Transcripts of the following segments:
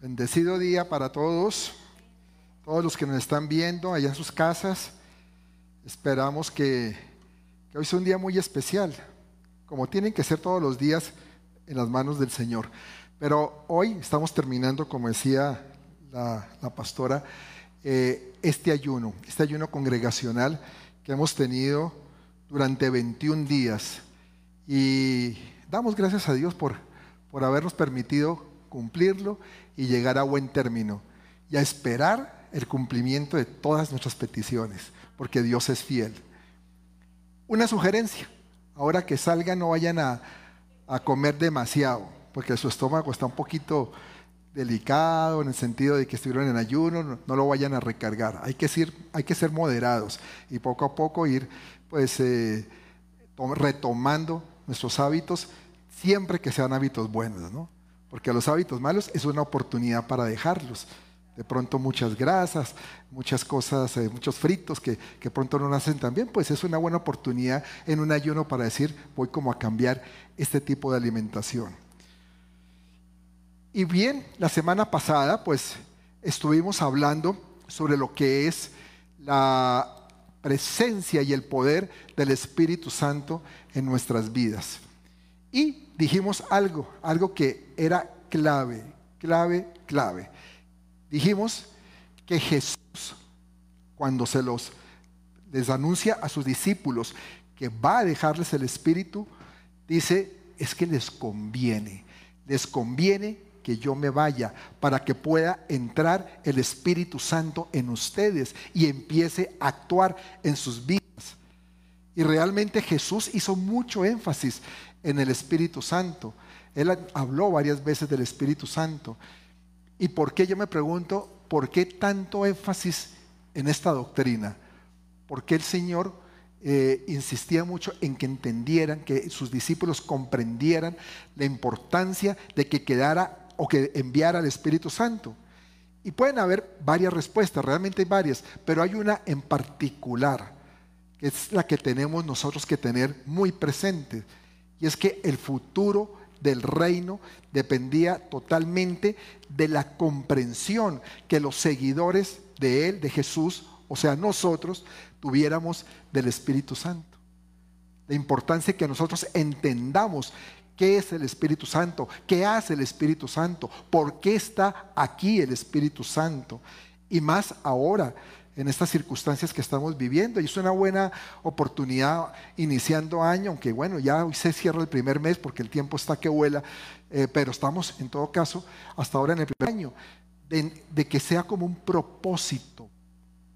Bendecido día para todos, todos los que nos están viendo allá en sus casas. Esperamos que, hoy sea un día muy especial, como tienen que ser todos los días en las manos del Señor. Pero hoy estamos terminando, como decía la, pastora, eh, este ayuno, este ayuno congregacional que hemos tenido durante 21 días. Y damos gracias a Dios por, por habernos permitido cumplirlo y llegar a buen término y a esperar el cumplimiento de todas nuestras peticiones, porque Dios es fiel. Una sugerencia, ahora que salgan no vayan a, comer demasiado, porque su estómago está un poquito delicado en el sentido de que estuvieron en ayuno, no, lo vayan a recargar. Hay que, ser, hay que ser moderados y poco a poco ir pues eh, retomando nuestros hábitos, siempre que sean hábitos buenos, ¿no? Porque los hábitos malos es una oportunidad para dejarlos. De pronto muchas grasas, muchas cosas, eh, muchos fritos que, que pronto no nacen tan bien, pues es una buena oportunidad en un ayuno para decir, voy como a cambiar este tipo de alimentación. Y bien, la semana pasada pues estuvimos hablando sobre lo que es la presencia y el poder del Espíritu Santo en nuestras vidas. Y dijimos algo, algo que era clave, clave, clave. Dijimos que Jesús, cuando se los les anuncia a sus discípulos que va a dejarles el Espíritu, dice, es que les conviene, les conviene que yo me vaya para que pueda entrar el Espíritu Santo en ustedes y empiece a actuar en sus vidas. Y realmente Jesús hizo mucho énfasis en el Espíritu Santo. Él habló varias veces del Espíritu Santo. ¿Y por qué yo me pregunto, por qué tanto énfasis en esta doctrina? Porque el Señor eh, insistía mucho en que entendieran, que sus discípulos comprendieran la importancia de que quedara o que enviara al Espíritu Santo. Y pueden haber varias respuestas, realmente hay varias, pero hay una en particular, que es la que tenemos nosotros que tener muy presente y es que el futuro del reino dependía totalmente de la comprensión que los seguidores de Él, de Jesús, o sea, nosotros, tuviéramos del Espíritu Santo. La importancia que nosotros entendamos qué es el Espíritu Santo, qué hace el Espíritu Santo, por qué está aquí el Espíritu Santo. Y más ahora en estas circunstancias que estamos viviendo. Y es una buena oportunidad iniciando año, aunque bueno, ya hoy se cierra el primer mes porque el tiempo está que vuela, eh, pero estamos en todo caso hasta ahora en el primer año, de, que sea como un propósito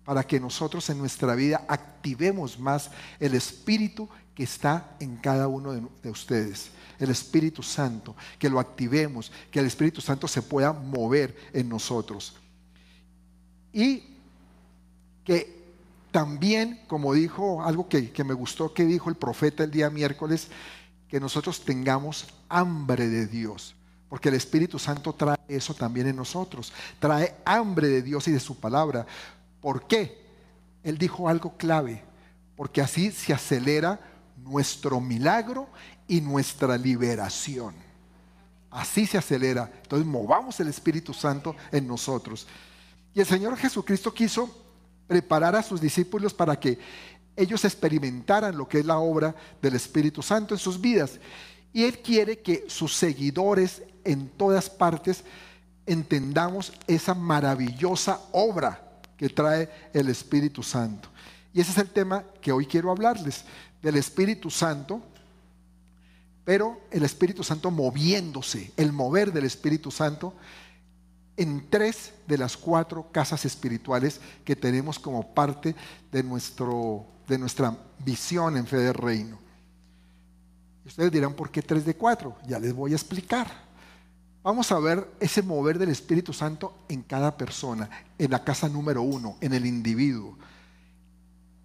para que nosotros en nuestra vida activemos más el espíritu que está en cada uno de, de ustedes el Espíritu Santo, que lo activemos, que el Espíritu Santo se pueda mover en nosotros. Y que también, como dijo algo que, me gustó que dijo el profeta el día miércoles, que nosotros tengamos hambre de Dios, porque el Espíritu Santo trae eso también en nosotros, trae hambre de Dios y de su palabra. ¿Por qué? Él dijo algo clave, porque así se acelera nuestro milagro y nuestra liberación. Así se acelera. Entonces movamos el Espíritu Santo en nosotros. Y el Señor Jesucristo quiso preparar a sus discípulos para que ellos experimentaran lo que es la obra del Espíritu Santo en sus vidas. Y Él quiere que sus seguidores en todas partes entendamos esa maravillosa obra que trae el Espíritu Santo. Y ese es el tema que hoy quiero hablarles, del Espíritu Santo, pero el Espíritu Santo moviéndose, el mover del Espíritu Santo en tres de las cuatro casas espirituales que tenemos como parte de, nuestro, de nuestra visión en fe del reino. Ustedes dirán, ¿por qué tres de cuatro? Ya les voy a explicar. Vamos a ver ese mover del Espíritu Santo en cada persona, en la casa número uno, en el individuo.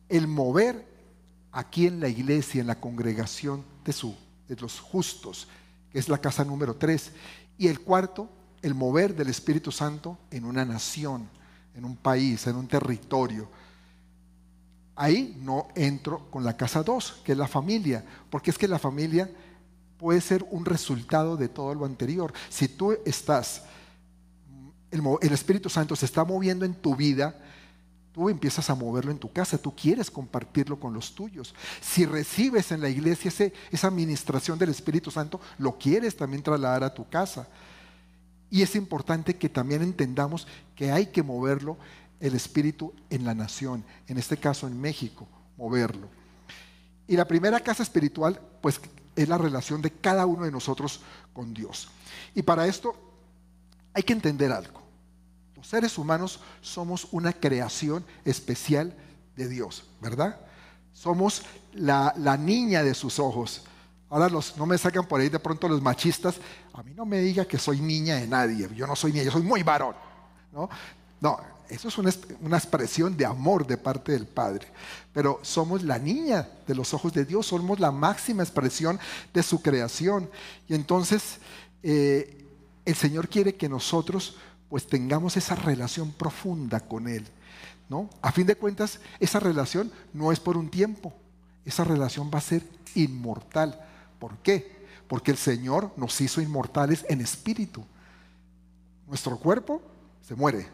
El mover aquí en la iglesia, en la congregación de, su, de los justos, que es la casa número tres. Y el cuarto, el mover del Espíritu Santo en una nación, en un país, en un territorio. Ahí no entro con la casa 2, que es la familia, porque es que la familia puede ser un resultado de todo lo anterior. Si tú estás el, Espíritu Santo se está moviendo en tu vida, tú empiezas a moverlo en tu casa, tú quieres compartirlo con los tuyos. Si recibes en la iglesia esa administración del Espíritu Santo, lo quieres también trasladar a tu casa. Y es importante que también entendamos que hay que moverlo el Espíritu en la nación, en este caso en México, moverlo. Y la primera casa espiritual, pues es la relación de cada uno de nosotros con Dios. Y para esto hay que entender algo. Los seres humanos somos una creación especial de Dios, ¿verdad? Somos la, niña de sus ojos. Ahora los, no me sacan por ahí de pronto los machistas. A mí no me diga que soy niña de nadie. Yo no soy niña, yo soy muy varón. No, no eso es una, expresión de amor de parte del Padre. Pero somos la niña de los ojos de Dios, somos la máxima expresión de su creación. Y entonces eh, el Señor quiere que nosotros pues tengamos esa relación profunda con Él. ¿no? A fin de cuentas, esa relación no es por un tiempo, esa relación va a ser inmortal. ¿Por qué? Porque el Señor nos hizo inmortales en espíritu. Nuestro cuerpo se muere,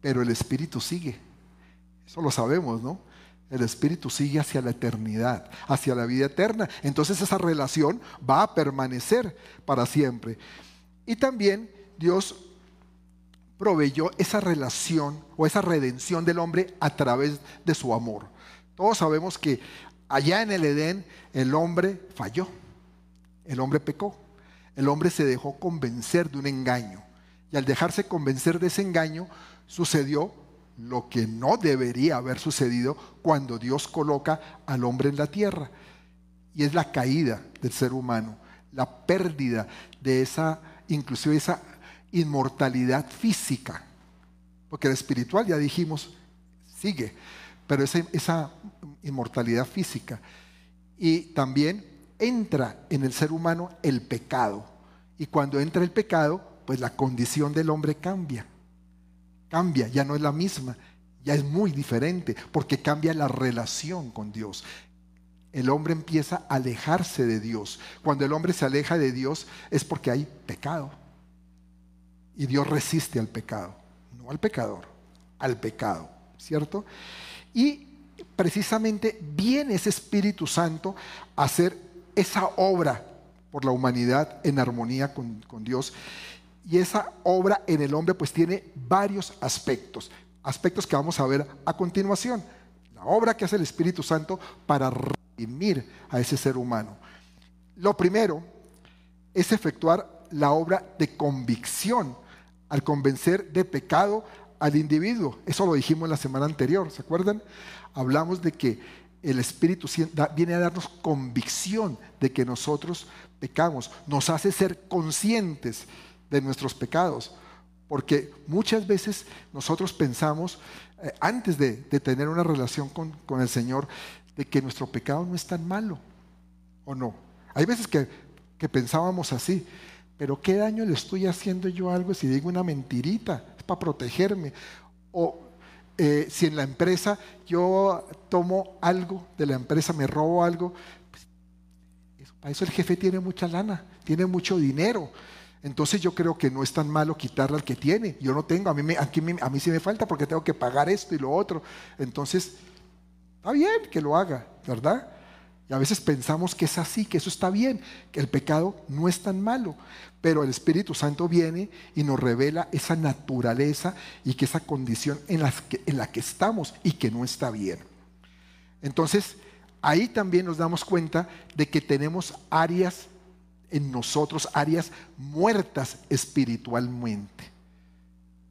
pero el espíritu sigue. Eso lo sabemos, ¿no? El espíritu sigue hacia la eternidad, hacia la vida eterna. Entonces esa relación va a permanecer para siempre. Y también Dios proveyó esa relación o esa redención del hombre a través de su amor. Todos sabemos que allá en el Edén el hombre falló, el hombre pecó, el hombre se dejó convencer de un engaño. Y al dejarse convencer de ese engaño, sucedió lo que no debería haber sucedido cuando Dios coloca al hombre en la tierra. Y es la caída del ser humano, la pérdida de esa, inclusive esa inmortalidad física, porque el espiritual ya dijimos, sigue, pero esa, esa inmortalidad física. Y también entra en el ser humano el pecado. Y cuando entra el pecado, pues la condición del hombre cambia. Cambia, ya no es la misma, ya es muy diferente, porque cambia la relación con Dios. El hombre empieza a alejarse de Dios. Cuando el hombre se aleja de Dios es porque hay pecado. Y Dios resiste al pecado, no al pecador, al pecado, ¿cierto? Y precisamente viene ese Espíritu Santo a hacer esa obra por la humanidad en armonía con, Dios. Y esa obra en el hombre pues tiene varios aspectos, aspectos que vamos a ver a continuación. La obra que hace el Espíritu Santo para redimir a ese ser humano. Lo primero es efectuar la obra de convicción al convencer de pecado al individuo. Eso lo dijimos la semana anterior, ¿se acuerdan? Hablamos de que el Espíritu viene a darnos convicción de que nosotros pecamos, nos hace ser conscientes de nuestros pecados, porque muchas veces nosotros pensamos, eh, antes de, tener una relación con, con el Señor, de que nuestro pecado no es tan malo, ¿o no? Hay veces que, que pensábamos así, pero ¿qué daño le estoy haciendo yo a algo si digo una mentirita? Para protegerme. O eh, si en la empresa yo tomo algo de la empresa, me robo algo, pues, para eso el jefe tiene mucha lana, tiene mucho dinero. Entonces yo creo que no es tan malo quitarle al que tiene. Yo no tengo, a mí, me, aquí a mí sí me falta porque tengo que pagar esto y lo otro. Entonces, está bien que lo haga, ¿verdad? Y a veces pensamos que es así, que eso está bien, que el pecado no es tan malo, pero el Espíritu Santo viene y nos revela esa naturaleza y que esa condición en, en la que estamos y que no está bien. Entonces, ahí también nos damos cuenta de que tenemos áreas en nosotros, áreas muertas espiritualmente.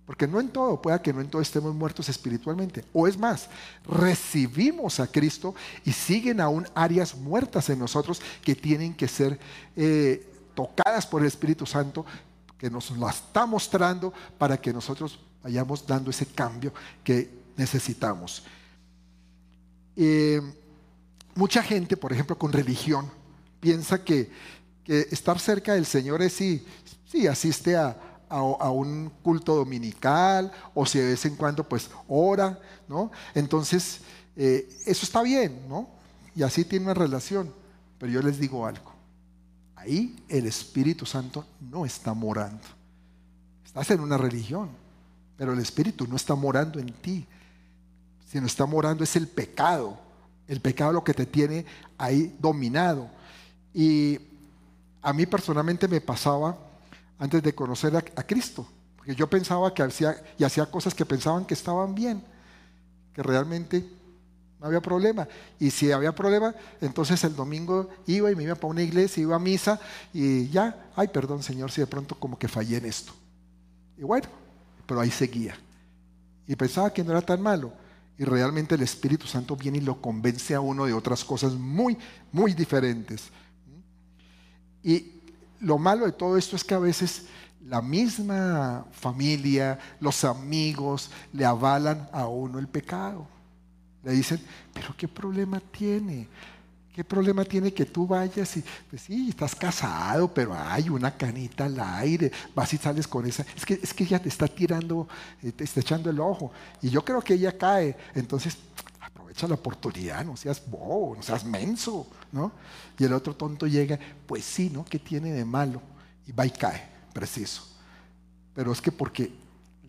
Porque no en todo, pueda que no en todo estemos muertos espiritualmente. O es más, recibimos a Cristo y siguen aún áreas muertas en nosotros que tienen que ser eh, tocadas por el Espíritu Santo, que nos la está mostrando para que nosotros vayamos dando ese cambio que necesitamos. Eh, mucha gente, por ejemplo, con religión, piensa que, que estar cerca del Señor es si, si asiste a a, un culto dominical o si de vez en cuando pues ora, ¿no? Entonces, eh, eso está bien, ¿no? Y así tiene una relación. Pero yo les digo algo, ahí el Espíritu Santo no está morando. Estás en una religión, pero el Espíritu no está morando en ti, sino está morando es el pecado. El pecado lo que te tiene ahí dominado. Y a mí personalmente me pasaba antes de conocer a, Cristo, porque yo pensaba que hacía y hacía cosas que pensaban que estaban bien, que realmente no había problema. Y si había problema, entonces el domingo iba y me iba para una iglesia, iba a misa y ya, ay, perdón Señor, si de pronto como que fallé en esto. Y bueno, pero ahí seguía. Y pensaba que no era tan malo. Y realmente el Espíritu Santo viene y lo convence a uno de otras cosas muy, muy diferentes. Y lo malo de todo esto es que a veces la misma familia, los amigos, le avalan a uno el pecado. Le dicen, pero ¿qué problema tiene? ¿Qué problema tiene que tú vayas y, pues sí, estás casado, pero hay una canita al aire, vas y sales con esa? Es que, es que ella te está tirando, eh, te está echando el ojo. Y yo creo que ella cae. Entonces, aprovecha la oportunidad, no seas bobo, no seas menso, ¿no? Y el otro tonto llega, pues sí, ¿no? ¿Qué tiene de malo? Y va y cae, preciso. Pero es que porque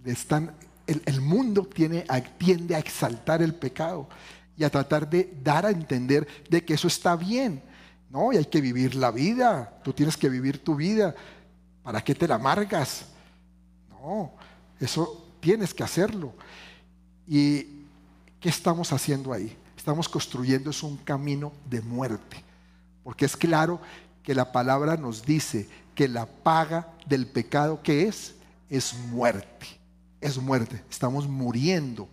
están, el, el mundo tiene, tiende a exaltar el pecado y a tratar de dar a entender de que eso está bien. No, y hay que vivir la vida. Tú tienes que vivir tu vida. ¿Para qué te la amargas? No, eso tienes que hacerlo. ¿Y qué estamos haciendo ahí? Estamos construyendo es un camino de muerte. Porque es claro que la palabra nos dice que la paga del pecado que es es muerte. Es muerte. Estamos muriendo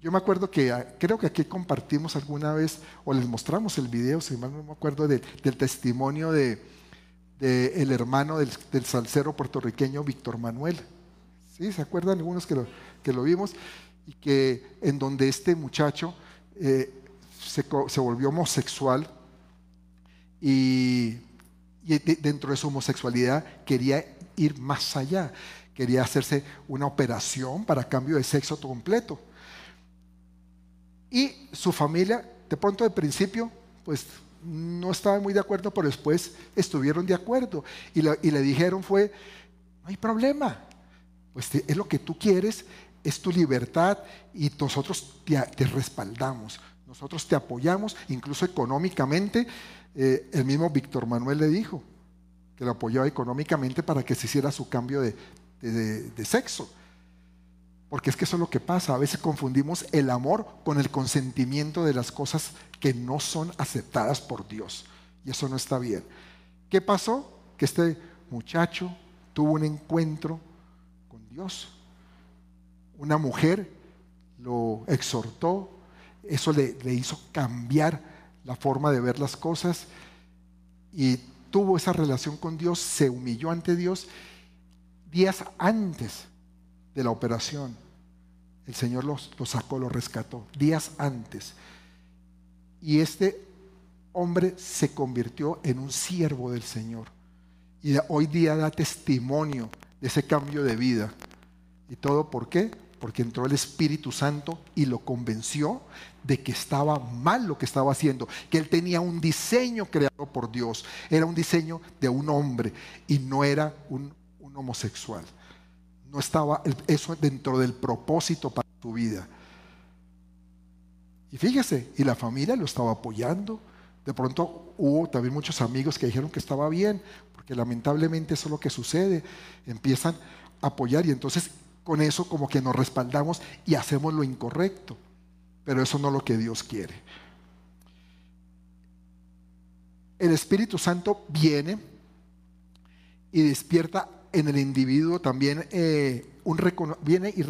yo me acuerdo que ah, creo que aquí compartimos alguna vez o les mostramos el video, si mal no me acuerdo, del testimonio de, el hermano del, salsero puertorriqueño Víctor Manuel. ¿Sí? ¿Se acuerdan algunos que lo, que lo vimos? Y que en donde este muchacho eh, se, volvió homosexual y, y dentro de su homosexualidad quería ir más allá, quería hacerse una operación para cambio de sexo completo. Y su familia, de pronto de principio, pues no estaba muy de acuerdo, pero después estuvieron de acuerdo. Y, le dijeron fue, no hay problema, pues es lo que tú quieres, es tu libertad y nosotros te, respaldamos, nosotros te apoyamos, incluso económicamente. Eh, el mismo Víctor Manuel le dijo que lo apoyaba económicamente para que se hiciera su cambio de sexo. Porque es que eso es lo que pasa. A veces confundimos el amor con el consentimiento de las cosas que no son aceptadas por Dios. Y eso no está bien. ¿Qué pasó? Que este muchacho tuvo un encuentro con Dios. Una mujer lo exhortó. Eso le, hizo cambiar la forma de ver las cosas. Y tuvo esa relación con Dios. Se humilló ante Dios días antes de la operación. El Señor lo sacó, lo rescató, días antes. Y este hombre se convirtió en un siervo del Señor. Y hoy día da testimonio de ese cambio de vida. ¿Y todo por qué? Porque entró el Espíritu Santo y lo convenció de que estaba mal lo que estaba haciendo, que él tenía un diseño creado por Dios, era un diseño de un hombre y no era un, homosexual no estaba eso dentro del propósito para su vida. Y fíjese, y la familia lo estaba apoyando. De pronto hubo también muchos amigos que dijeron que estaba bien, porque lamentablemente eso es lo que sucede. Empiezan a apoyar y entonces con eso como que nos respaldamos y hacemos lo incorrecto. Pero eso no es lo que Dios quiere. El Espíritu Santo viene y despierta en el individuo también eh, viene y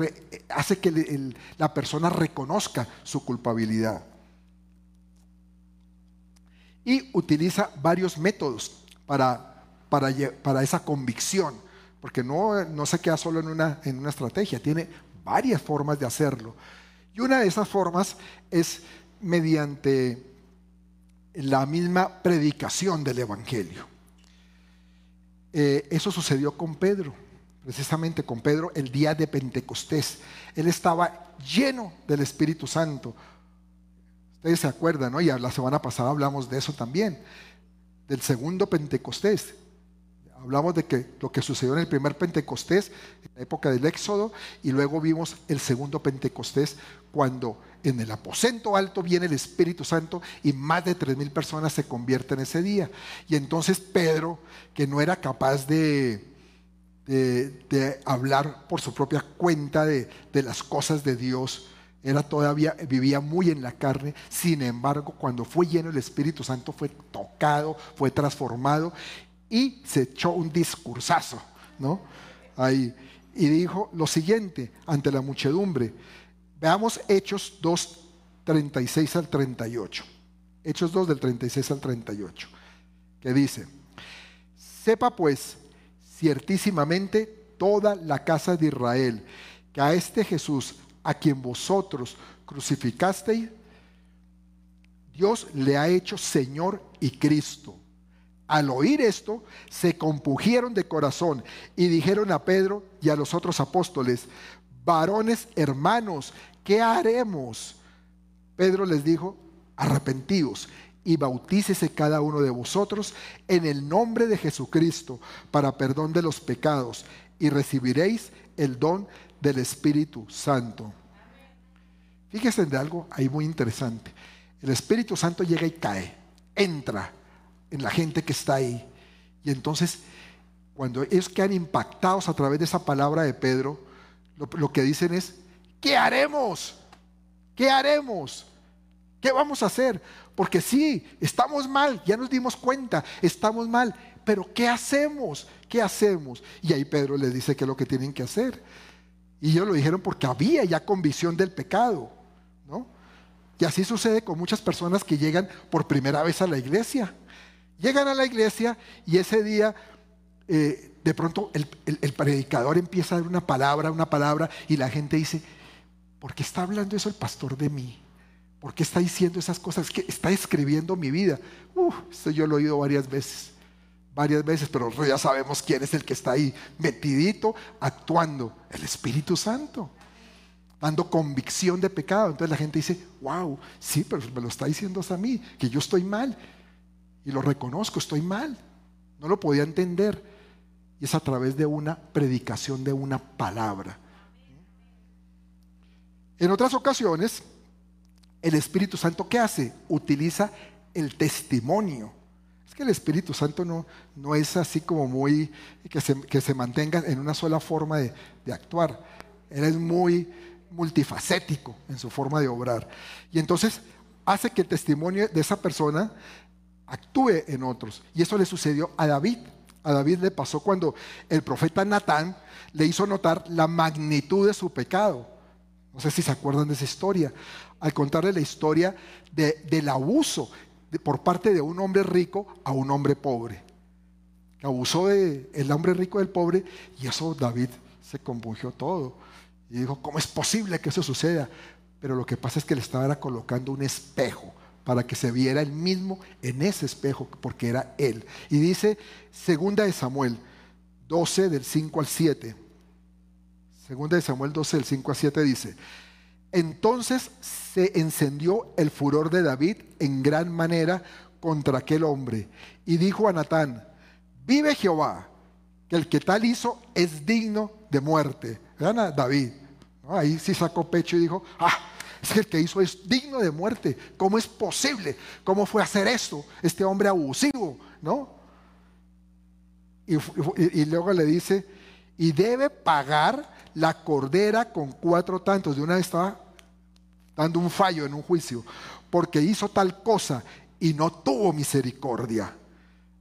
hace que la persona reconozca su culpabilidad. Y utiliza varios métodos para, para, para esa convicción, porque no, no, se queda solo en una, en una estrategia, tiene varias formas de hacerlo. Y una de esas formas es mediante la misma predicación del Evangelio. Eh, eso sucedió con Pedro, precisamente con Pedro el día de Pentecostés. Él estaba lleno del Espíritu Santo. Ustedes se acuerdan, ¿no? Y la semana pasada hablamos de eso también, del segundo Pentecostés. Hablamos de que lo que sucedió en el primer Pentecostés, en la época del Éxodo, y luego vimos el segundo Pentecostés, cuando en el aposento alto viene el Espíritu Santo y más de tres mil personas se convierten ese día. Y entonces Pedro, que no era capaz de, de, hablar por su propia cuenta de, de las cosas de Dios, era todavía, vivía muy en la carne, sin embargo, cuando fue lleno el Espíritu Santo, fue tocado, fue transformado y se echó un discursazo, ¿no? Ahí. Y dijo lo siguiente ante la muchedumbre. Veamos Hechos 2, 36 al 38. Hechos 2 del 36 al 38. Que dice, sepa pues ciertísimamente toda la casa de Israel que a este Jesús, a quien vosotros crucificasteis, Dios le ha hecho Señor y Cristo al oír esto, se compugieron de corazón y dijeron a Pedro y a los otros apóstoles, varones hermanos, ¿qué haremos? Pedro les dijo, arrepentíos y bautícese cada uno de vosotros en el nombre de Jesucristo para perdón de los pecados y recibiréis el don del Espíritu Santo. Fíjense de algo ahí muy interesante. El Espíritu Santo llega y cae, entra en la gente que está ahí. Y entonces, cuando ellos quedan impactados a través de esa palabra de Pedro, lo, que dicen es, ¿qué haremos? ¿Qué haremos? ¿Qué vamos a hacer? Porque sí, estamos mal, ya nos dimos cuenta, estamos mal, pero ¿qué hacemos? ¿Qué hacemos? Y ahí Pedro les dice qué es lo que tienen que hacer. Y ellos lo dijeron porque había ya convicción del pecado, ¿no? Y así sucede con muchas personas que llegan por primera vez a la iglesia. Llegan a la iglesia y ese día eh, de pronto el, predicador empieza a dar una palabra, una palabra y la gente dice, ¿por qué está hablando eso el pastor de mí? ¿Por qué está diciendo esas cosas? que está escribiendo mi vida. Uf, esto yo lo he oído varias veces, varias veces, pero ya sabemos quién es el que está ahí metidito, actuando, el Espíritu Santo dando convicción de pecado. Entonces la gente dice, wow, sí, pero me lo está diciendo a mí, que yo estoy mal y lo reconozco, estoy mal. No lo podía entender. Y es a través de una predicación de una palabra. En otras ocasiones, el Espíritu Santo, ¿qué hace? Utiliza el testimonio. Es que el Espíritu Santo no, no es así como muy, que se, que se mantenga en una sola forma de, de actuar. Él es muy multifacético en su forma de obrar. Y entonces hace que el testimonio de esa persona actúe en otros. Y eso le sucedió a David. A David le pasó cuando el profeta Natán le hizo notar la magnitud de su pecado. No sé si se acuerdan de esa historia. Al contarle la historia del abuso por parte de un hombre rico a un hombre pobre. Abusó del el hombre rico del pobre y eso David se compungió todo. Y dijo, ¿cómo es posible que eso suceda? Pero lo que pasa es que le estaba colocando un espejo para que se viera él mismo en ese espejo, porque era él. Y dice, segunda de Samuel 12 del 5 al 7. Segunda de Samuel 12 del 5 al 7 dice, entonces se encendió el furor de David en gran manera contra aquel hombre y dijo a Natán, vive Jehová, que el que tal hizo es digno de muerte. Vean a David, ahí sí sacó pecho y dijo, ah, es que el que hizo es digno de muerte. ¿Cómo es posible? ¿Cómo fue hacer esto? Este hombre abusivo, ¿no? Y, luego le dice, y debe pagar la cordera con cuatro tantos. De una vez estaba dando un fallo en un juicio, porque hizo tal cosa y no tuvo misericordia.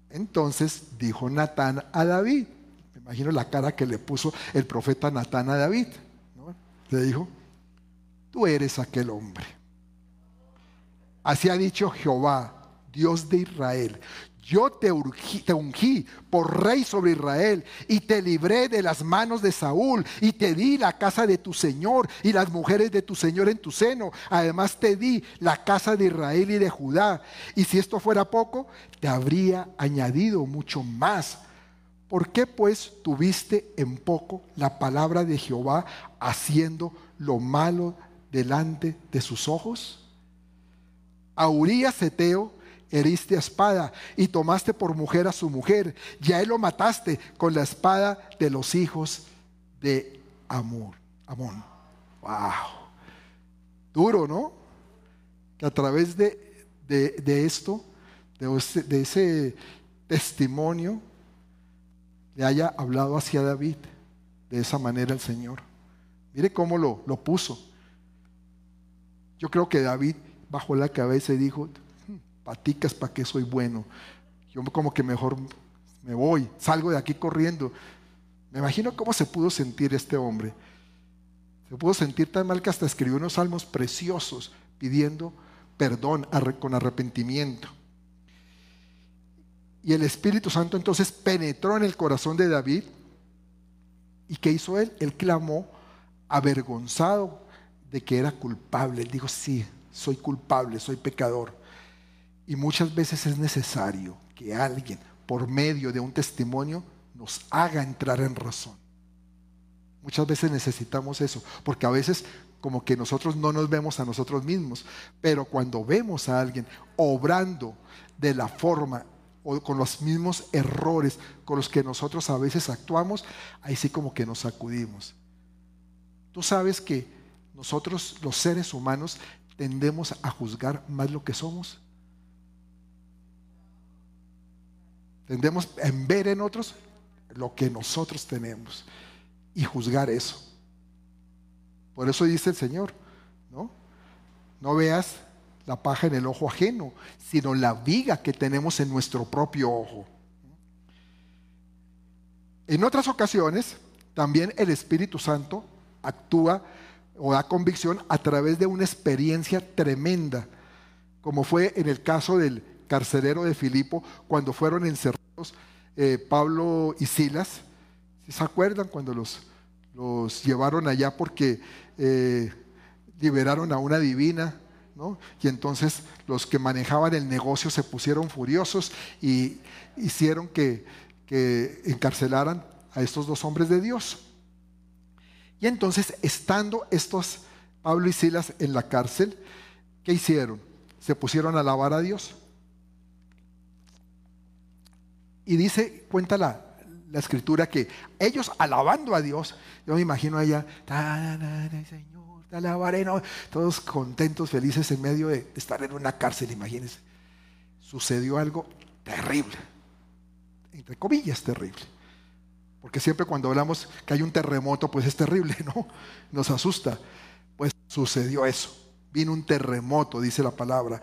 Entonces dijo Natán a David, me imagino la cara que le puso el profeta Natán a David. Le dijo, tú eres aquel hombre. Así ha dicho Jehová, Dios de Israel. Yo te, ungí por rey sobre Israel y te libré de las manos de Saúl y te di la casa de tu Señor y las mujeres de tu Señor en tu seno. Además te di la casa de Israel y de Judá. Y si esto fuera poco, te habría añadido mucho más. ¿Por qué pues tuviste en poco la palabra de Jehová haciendo lo malo delante de sus ojos? A Urias Eteo heriste a espada y tomaste por mujer a su mujer, ya él lo mataste con la espada de los hijos de Amor. Amón. Wow. Duro, ¿no? Que a través de, de, esto, de de ese testimonio, le haya hablado hacia David de esa manera el Señor. Mire cómo lo, lo puso. Yo creo que David bajó la cabeza y dijo, hmm, paticas, ¿para qué soy bueno? Yo como que mejor me voy, salgo de aquí corriendo. Me imagino cómo se pudo sentir este hombre. Se pudo sentir tan mal que hasta escribió unos salmos preciosos pidiendo perdón con arrepentimiento. Y el Espíritu Santo entonces penetró en el corazón de David. ¿Y qué hizo él? Él clamó avergonzado de que era culpable. Él dijo, sí, soy culpable, soy pecador. Y muchas veces es necesario que alguien, por medio de un testimonio, nos haga entrar en razón. Muchas veces necesitamos eso, porque a veces como que nosotros no nos vemos a nosotros mismos, pero cuando vemos a alguien obrando de la forma o con los mismos errores con los que nosotros a veces actuamos, ahí sí como que nos sacudimos. Tú sabes que nosotros los seres humanos tendemos a juzgar más lo que somos. Tendemos a ver en otros lo que nosotros tenemos y juzgar eso. Por eso dice el Señor, ¿no? No veas la paja en el ojo ajeno, sino la viga que tenemos en nuestro propio ojo. En otras ocasiones, también el Espíritu Santo actúa o da convicción a través de una experiencia tremenda, como fue en el caso del carcelero de Filipo, cuando fueron encerrados eh, Pablo y Silas. ¿Se acuerdan cuando los, los llevaron allá porque eh, liberaron a una divina? ¿no? Y entonces los que manejaban el negocio se pusieron furiosos y hicieron que, que encarcelaran a estos dos hombres de Dios. Y entonces, estando estos Pablo y Silas en la cárcel, ¿qué hicieron? Se pusieron a alabar a Dios. Y dice, cuenta la, escritura que ellos alabando a Dios, yo me imagino allá, Señor, te alabaré, todos contentos, felices en medio de estar en una cárcel, imagínense. Sucedió algo terrible, entre comillas terrible. Porque siempre cuando hablamos que hay un terremoto, pues es terrible, ¿no? Nos asusta. Pues sucedió eso. Vino un terremoto, dice la palabra.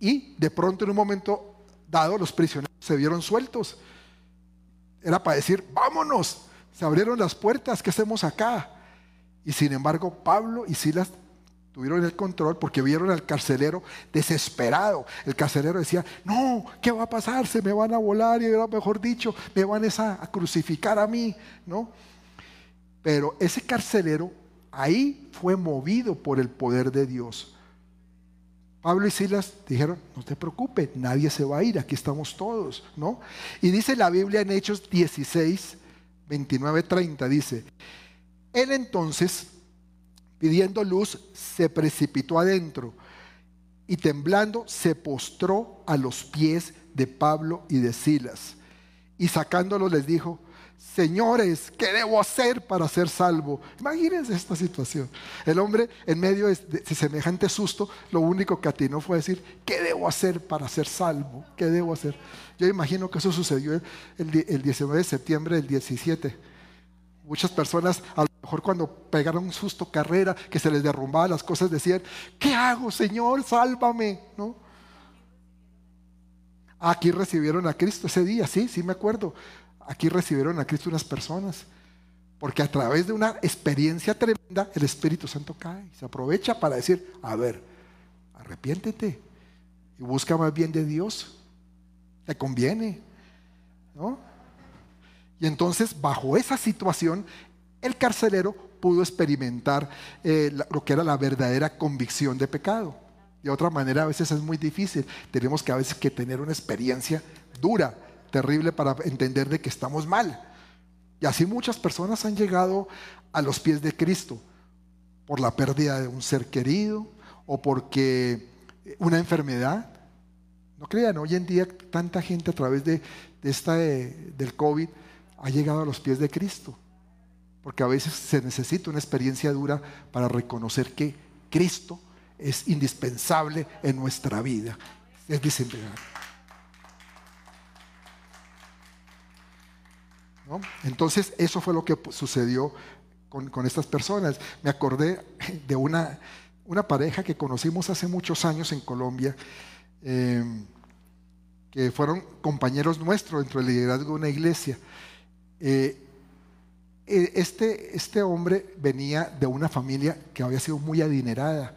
Y de pronto en un momento dado los prisioneros se vieron sueltos. Era para decir, vámonos, se abrieron las puertas, ¿qué hacemos acá? Y sin embargo, Pablo y Silas tuvieron el control porque vieron al carcelero desesperado. El carcelero decía, no, ¿qué va a pasar? Se me van a volar y mejor dicho, me van a, a crucificar a mí, ¿no? Pero ese carcelero ahí fue movido por el poder de Dios. Pablo y Silas dijeron, no te preocupes, nadie se va a ir, aquí estamos todos, ¿no? Y dice la Biblia en Hechos 16, 29, 30, dice, él entonces, pidiendo luz, se precipitó adentro y temblando se postró a los pies de Pablo y de Silas. Y sacándolos les dijo, señores, ¿qué debo hacer para ser salvo? Imagínense esta situación. El hombre en medio de, semejante susto, lo único que atinó fue decir, ¿qué debo hacer para ser salvo? ¿Qué debo hacer? Yo imagino que eso sucedió el, el 19 de septiembre del 17. Muchas personas, a lo mejor cuando pegaron un susto carrera, que se les derrumbaban las cosas, decían, ¿qué hago, Señor? Sálvame, ¿no? Aquí recibieron a Cristo ese día, sí, sí me acuerdo. Aquí recibieron a Cristo unas personas. Porque a través de una experiencia tremenda, el Espíritu Santo cae y se aprovecha para decir, a ver, arrepiéntete y busca más bien de Dios. Te conviene. ¿No? Y entonces, bajo esa situación, el carcelero pudo experimentar eh, lo que era la verdadera convicción de pecado. De otra manera, a veces es muy difícil. Tenemos que a veces que tener una experiencia dura terrible para entender de que estamos mal. Y así muchas personas han llegado a los pies de Cristo por la pérdida de un ser querido o porque una enfermedad. No crean, hoy en día tanta gente a través de, esta, eh, del COVID ha llegado a los pies de Cristo. Porque a veces se necesita una experiencia dura para reconocer que Cristo es indispensable en nuestra vida. Es disciplinado. Entonces, eso fue lo que sucedió con, estas personas. Me acordé de una, pareja que conocimos hace muchos años en Colombia, em, que fueron compañeros nuestros dentro del liderazgo de una iglesia. Eh, e, este, este hombre venía de una familia que había sido muy adinerada.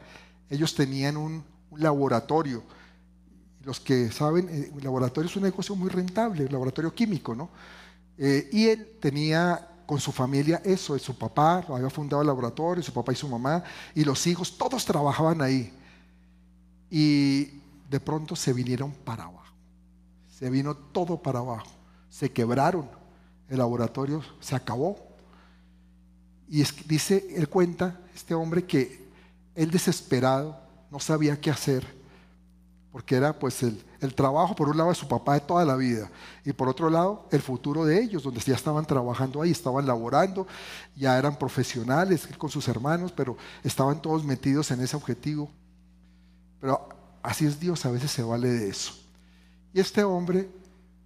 Ellos tenían un, laboratorio. Los que saben, el eh, laboratorio es un negocio muy rentable, el laboratorio químico, ¿no? Eh, y él tenía con su familia eso, su papá había fundado el laboratorio, su papá y su mamá, y los hijos, todos trabajaban ahí. Y de pronto se vinieron para abajo, se vino todo para abajo, se quebraron, el laboratorio se acabó. Y dice, él cuenta, este hombre, que él desesperado, no sabía qué hacer, porque era pues el, el, trabajo por un lado de su papá de toda la vida y por otro lado el futuro de ellos, donde ya estaban trabajando ahí, estaban laborando, ya eran profesionales con sus hermanos, pero estaban todos metidos en ese objetivo. Pero así es Dios, a veces se vale de eso. Y este hombre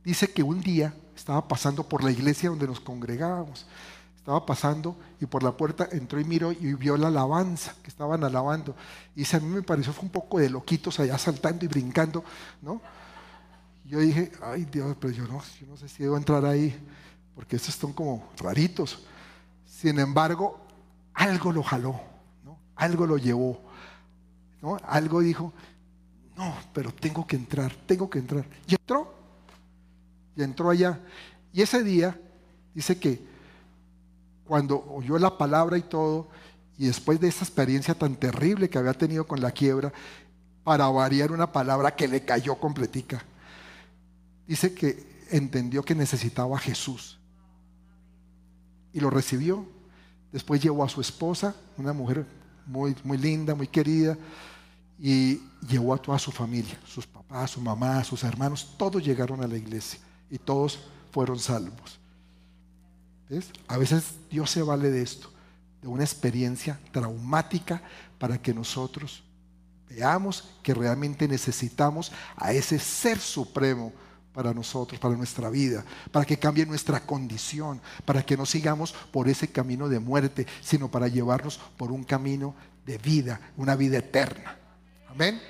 dice que un día estaba pasando por la iglesia donde nos congregábamos estaba pasando y por la puerta entró y miró y vio la alabanza que estaban alabando. Y a mí me pareció fue un poco de loquitos allá saltando y brincando, ¿no? yo dije, ay Dios, pero yo no, yo no sé si debo entrar ahí, porque estos son como raritos. Sin embargo, algo lo jaló, ¿no? Algo lo llevó, ¿no? Algo dijo, no, pero tengo que entrar, tengo que entrar. Y entró, y entró allá. Y ese día dice que cuando oyó la palabra y todo, y después de esa experiencia tan terrible que había tenido con la quiebra, para variar una palabra que le cayó completica, dice que entendió que necesitaba a Jesús. Y lo recibió. Después llevó a su esposa, una mujer muy, muy linda, muy querida, y llevó a toda su familia, sus papás, su mamá, sus hermanos, todos llegaron a la iglesia y todos fueron salvos. A veces Dios se vale de esto, de una experiencia traumática para que nosotros veamos que realmente necesitamos a ese ser supremo para nosotros, para nuestra vida, para que cambie nuestra condición, para que no sigamos por ese camino de muerte, sino para llevarnos por un camino de vida, una vida eterna. Amén.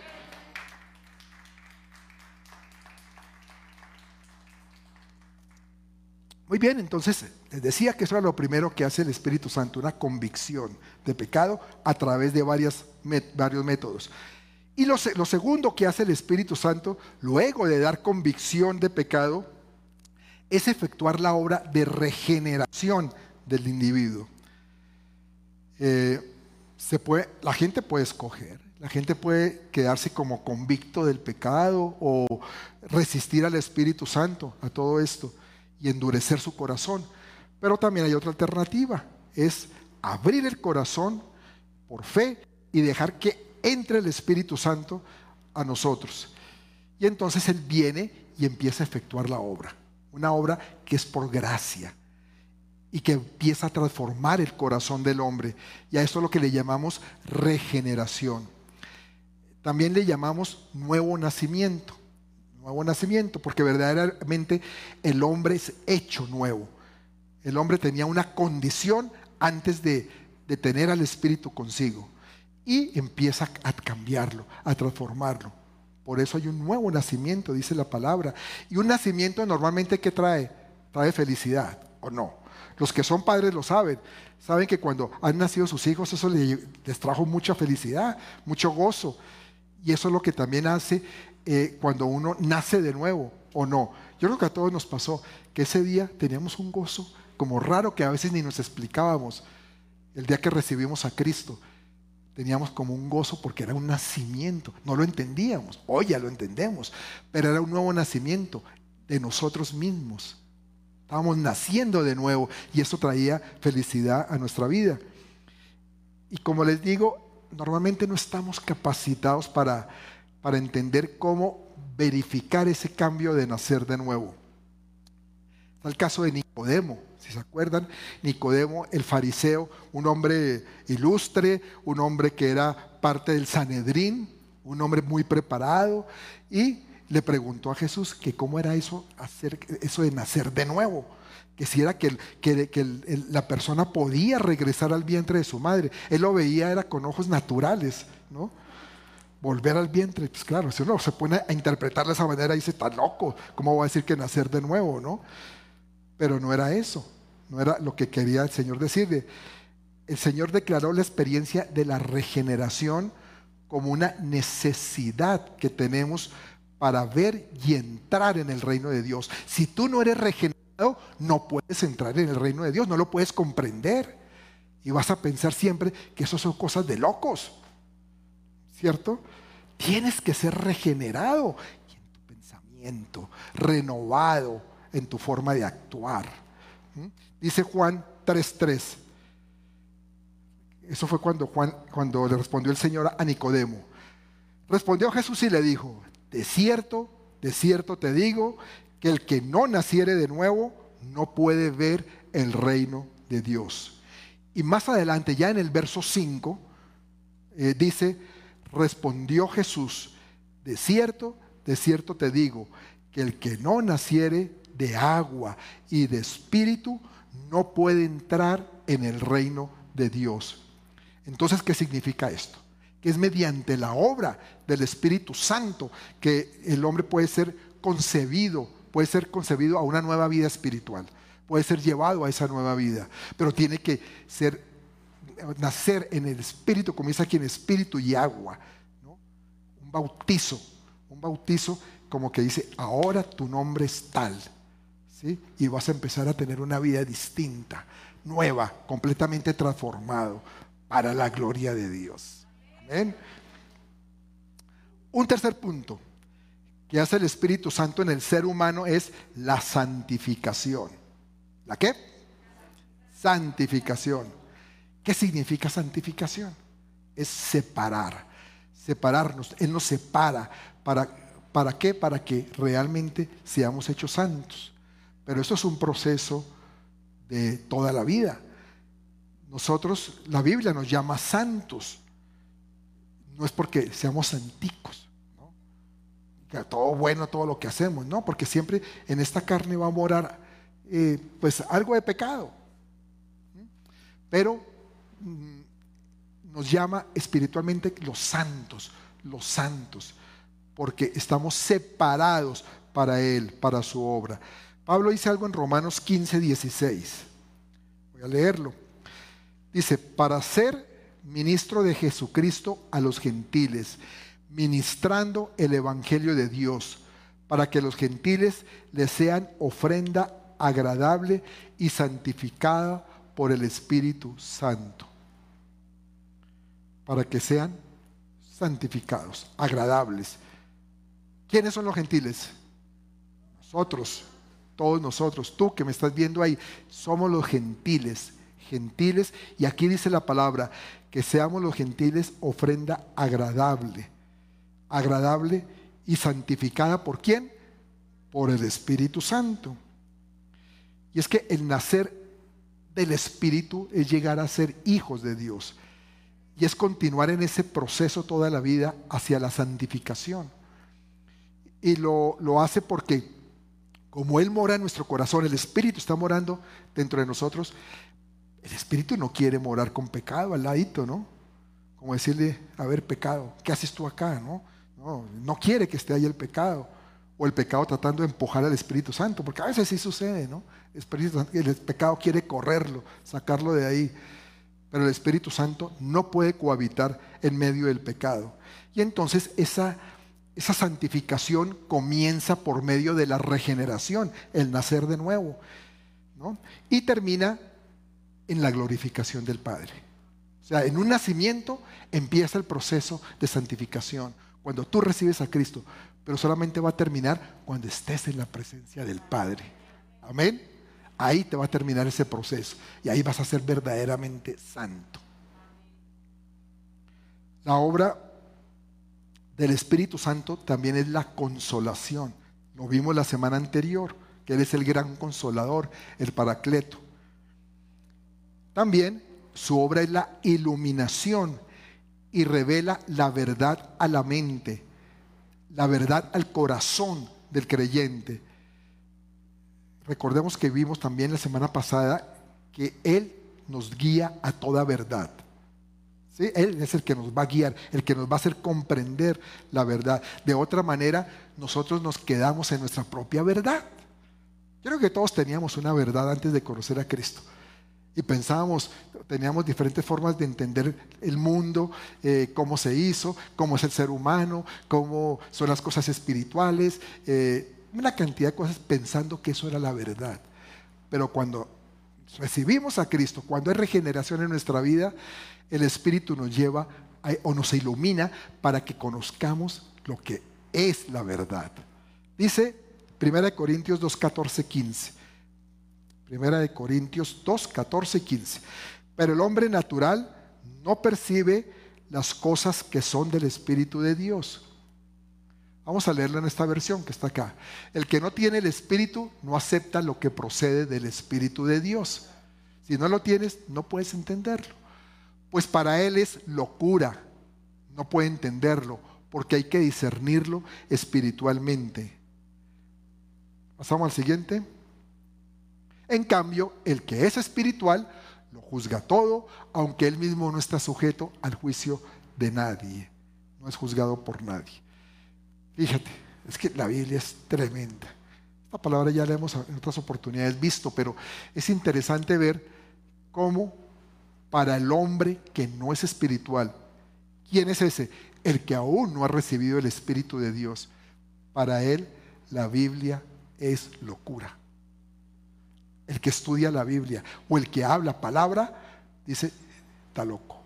Muy bien, entonces les decía que eso era lo primero que hace el Espíritu Santo, una convicción de pecado a través de varios métodos. Y lo, lo segundo que hace el Espíritu Santo, luego de dar convicción de pecado, es efectuar la obra de regeneración del individuo. Eh, se puede, la gente puede escoger, la gente puede quedarse como convicto del pecado o resistir al Espíritu Santo, a todo esto y endurecer su corazón. Pero también hay otra alternativa, es abrir el corazón por fe y dejar que entre el Espíritu Santo a nosotros. Y entonces Él viene y empieza a efectuar la obra, una obra que es por gracia y que empieza a transformar el corazón del hombre. Y a esto es lo que le llamamos regeneración. También le llamamos nuevo nacimiento nuevo nacimiento, porque verdaderamente el hombre es hecho nuevo. El hombre tenía una condición antes de, tener al Espíritu consigo y empieza a cambiarlo, a transformarlo. Por eso hay un nuevo nacimiento, dice la palabra. Y un nacimiento normalmente ¿qué trae? Trae felicidad, ¿o no? Los que son padres lo saben. Saben que cuando han nacido sus hijos eso les trajo mucha felicidad, mucho gozo. Y eso es lo que también hace eh, cuando uno nace de nuevo o no. Yo creo que a todos nos pasó que ese día teníamos un gozo como raro que a veces ni nos explicábamos. El día que recibimos a Cristo, teníamos como un gozo porque era un nacimiento. No lo entendíamos, hoy ya lo entendemos, pero era un nuevo nacimiento de nosotros mismos. Estábamos naciendo de nuevo y eso traía felicidad a nuestra vida. Y como les digo, normalmente no estamos capacitados para para entender cómo verificar ese cambio de nacer de nuevo. Está el caso de Nicodemo, si se acuerdan, Nicodemo, el fariseo, un hombre ilustre, un hombre que era parte del Sanedrín, un hombre muy preparado, y le preguntó a Jesús que cómo era eso, hacer, eso de nacer de nuevo que si era que, que, la persona podía regresar al vientre de su madre. Él lo veía, era con ojos naturales, ¿no? Volver al vientre, pues claro, si uno se pone a interpretar de esa manera, dice, está loco, ¿cómo va a decir que nacer de nuevo, no? Pero no era eso, no era lo que quería el Señor decirle. El Señor declaró la experiencia de la regeneración como una necesidad que tenemos para ver y entrar en el reino de Dios. Si tú no eres regenerado, no puedes entrar en el reino de Dios, no lo puedes comprender. Y vas a pensar siempre que eso son cosas de locos. ¿Cierto? Tienes que ser regenerado en tu pensamiento, renovado en tu forma de actuar. Dice Juan 3:3. Eso fue cuando Juan cuando le respondió el Señor a Nicodemo. Respondió Jesús y le dijo, "De cierto, de cierto te digo que el que no naciere de nuevo no puede ver el reino de Dios. Y más adelante, ya en el verso 5, eh, dice, respondió Jesús, de cierto, de cierto te digo, que el que no naciere de agua y de espíritu no puede entrar en el reino de Dios. Entonces, ¿qué significa esto? Que es mediante la obra del Espíritu Santo que el hombre puede ser concebido puede ser concebido a una nueva vida espiritual, puede ser llevado a esa nueva vida, pero tiene que ser, nacer en el espíritu, comienza aquí en espíritu y agua, un bautizo, un bautizo como que dice, ahora tu nombre es tal, ¿sí? y vas a empezar a tener una vida distinta, nueva, completamente transformado para la gloria de Dios. Amén. Un tercer punto que hace el Espíritu Santo en el ser humano es la santificación. ¿La qué? Santificación. ¿Qué significa santificación? Es separar, separarnos. Él nos separa. ¿Para, ¿Para qué? Para que realmente seamos hechos santos. Pero eso es un proceso de toda la vida. Nosotros, la Biblia nos llama santos. No es porque seamos santicos todo bueno, todo lo que hacemos, ¿no? Porque siempre en esta carne va a morar eh, pues algo de pecado. Pero mm, nos llama espiritualmente los santos, los santos, porque estamos separados para Él, para su obra. Pablo dice algo en Romanos 15, 16. Voy a leerlo. Dice, para ser ministro de Jesucristo a los gentiles ministrando el Evangelio de Dios, para que los gentiles le sean ofrenda agradable y santificada por el Espíritu Santo. Para que sean santificados, agradables. ¿Quiénes son los gentiles? Nosotros, todos nosotros, tú que me estás viendo ahí, somos los gentiles, gentiles, y aquí dice la palabra, que seamos los gentiles ofrenda agradable agradable y santificada por quién? Por el Espíritu Santo. Y es que el nacer del Espíritu es llegar a ser hijos de Dios. Y es continuar en ese proceso toda la vida hacia la santificación. Y lo, lo hace porque como Él mora en nuestro corazón, el Espíritu está morando dentro de nosotros, el Espíritu no quiere morar con pecado al ladito, ¿no? Como decirle, a ver, pecado, ¿qué haces tú acá, no? No, quiere que esté ahí el pecado. O el pecado tratando de empujar al Espíritu Santo, porque a veces sí sucede, ¿no? El, el pecado quiere correrlo, sacarlo de ahí. Pero el Espíritu Santo no puede cohabitar en medio del pecado. Y entonces esa, esa santificación comienza por medio de la regeneración, el nacer de nuevo. ¿no? Y termina en la glorificación del Padre. O sea, en un nacimiento empieza el proceso de santificación cuando tú recibes a Cristo, pero solamente va a terminar cuando estés en la presencia del Padre. Amén. Ahí te va a terminar ese proceso y ahí vas a ser verdaderamente santo. La obra del Espíritu Santo también es la consolación. Lo vimos la semana anterior, que Él es el gran consolador, el paracleto. También su obra es la iluminación y revela la verdad a la mente, la verdad al corazón del creyente. Recordemos que vimos también la semana pasada que Él nos guía a toda verdad. ¿Sí? Él es el que nos va a guiar, el que nos va a hacer comprender la verdad. De otra manera, nosotros nos quedamos en nuestra propia verdad. Creo que todos teníamos una verdad antes de conocer a Cristo. Y pensábamos, teníamos diferentes formas de entender el mundo, eh, cómo se hizo, cómo es el ser humano, cómo son las cosas espirituales, eh, una cantidad de cosas pensando que eso era la verdad. Pero cuando recibimos a Cristo, cuando hay regeneración en nuestra vida, el Espíritu nos lleva o nos ilumina para que conozcamos lo que es la verdad. Dice 1 Corintios 2, 14, 15. Primera de Corintios 2, 14 15. Pero el hombre natural no percibe las cosas que son del Espíritu de Dios. Vamos a leerlo en esta versión que está acá. El que no tiene el Espíritu no acepta lo que procede del Espíritu de Dios. Si no lo tienes, no puedes entenderlo. Pues para él es locura. No puede entenderlo porque hay que discernirlo espiritualmente. Pasamos al siguiente. En cambio, el que es espiritual lo juzga todo, aunque él mismo no está sujeto al juicio de nadie. No es juzgado por nadie. Fíjate, es que la Biblia es tremenda. Esta palabra ya la hemos en otras oportunidades visto, pero es interesante ver cómo para el hombre que no es espiritual, ¿quién es ese? El que aún no ha recibido el Espíritu de Dios. Para él la Biblia es locura el que estudia la Biblia o el que habla palabra, dice, está loco.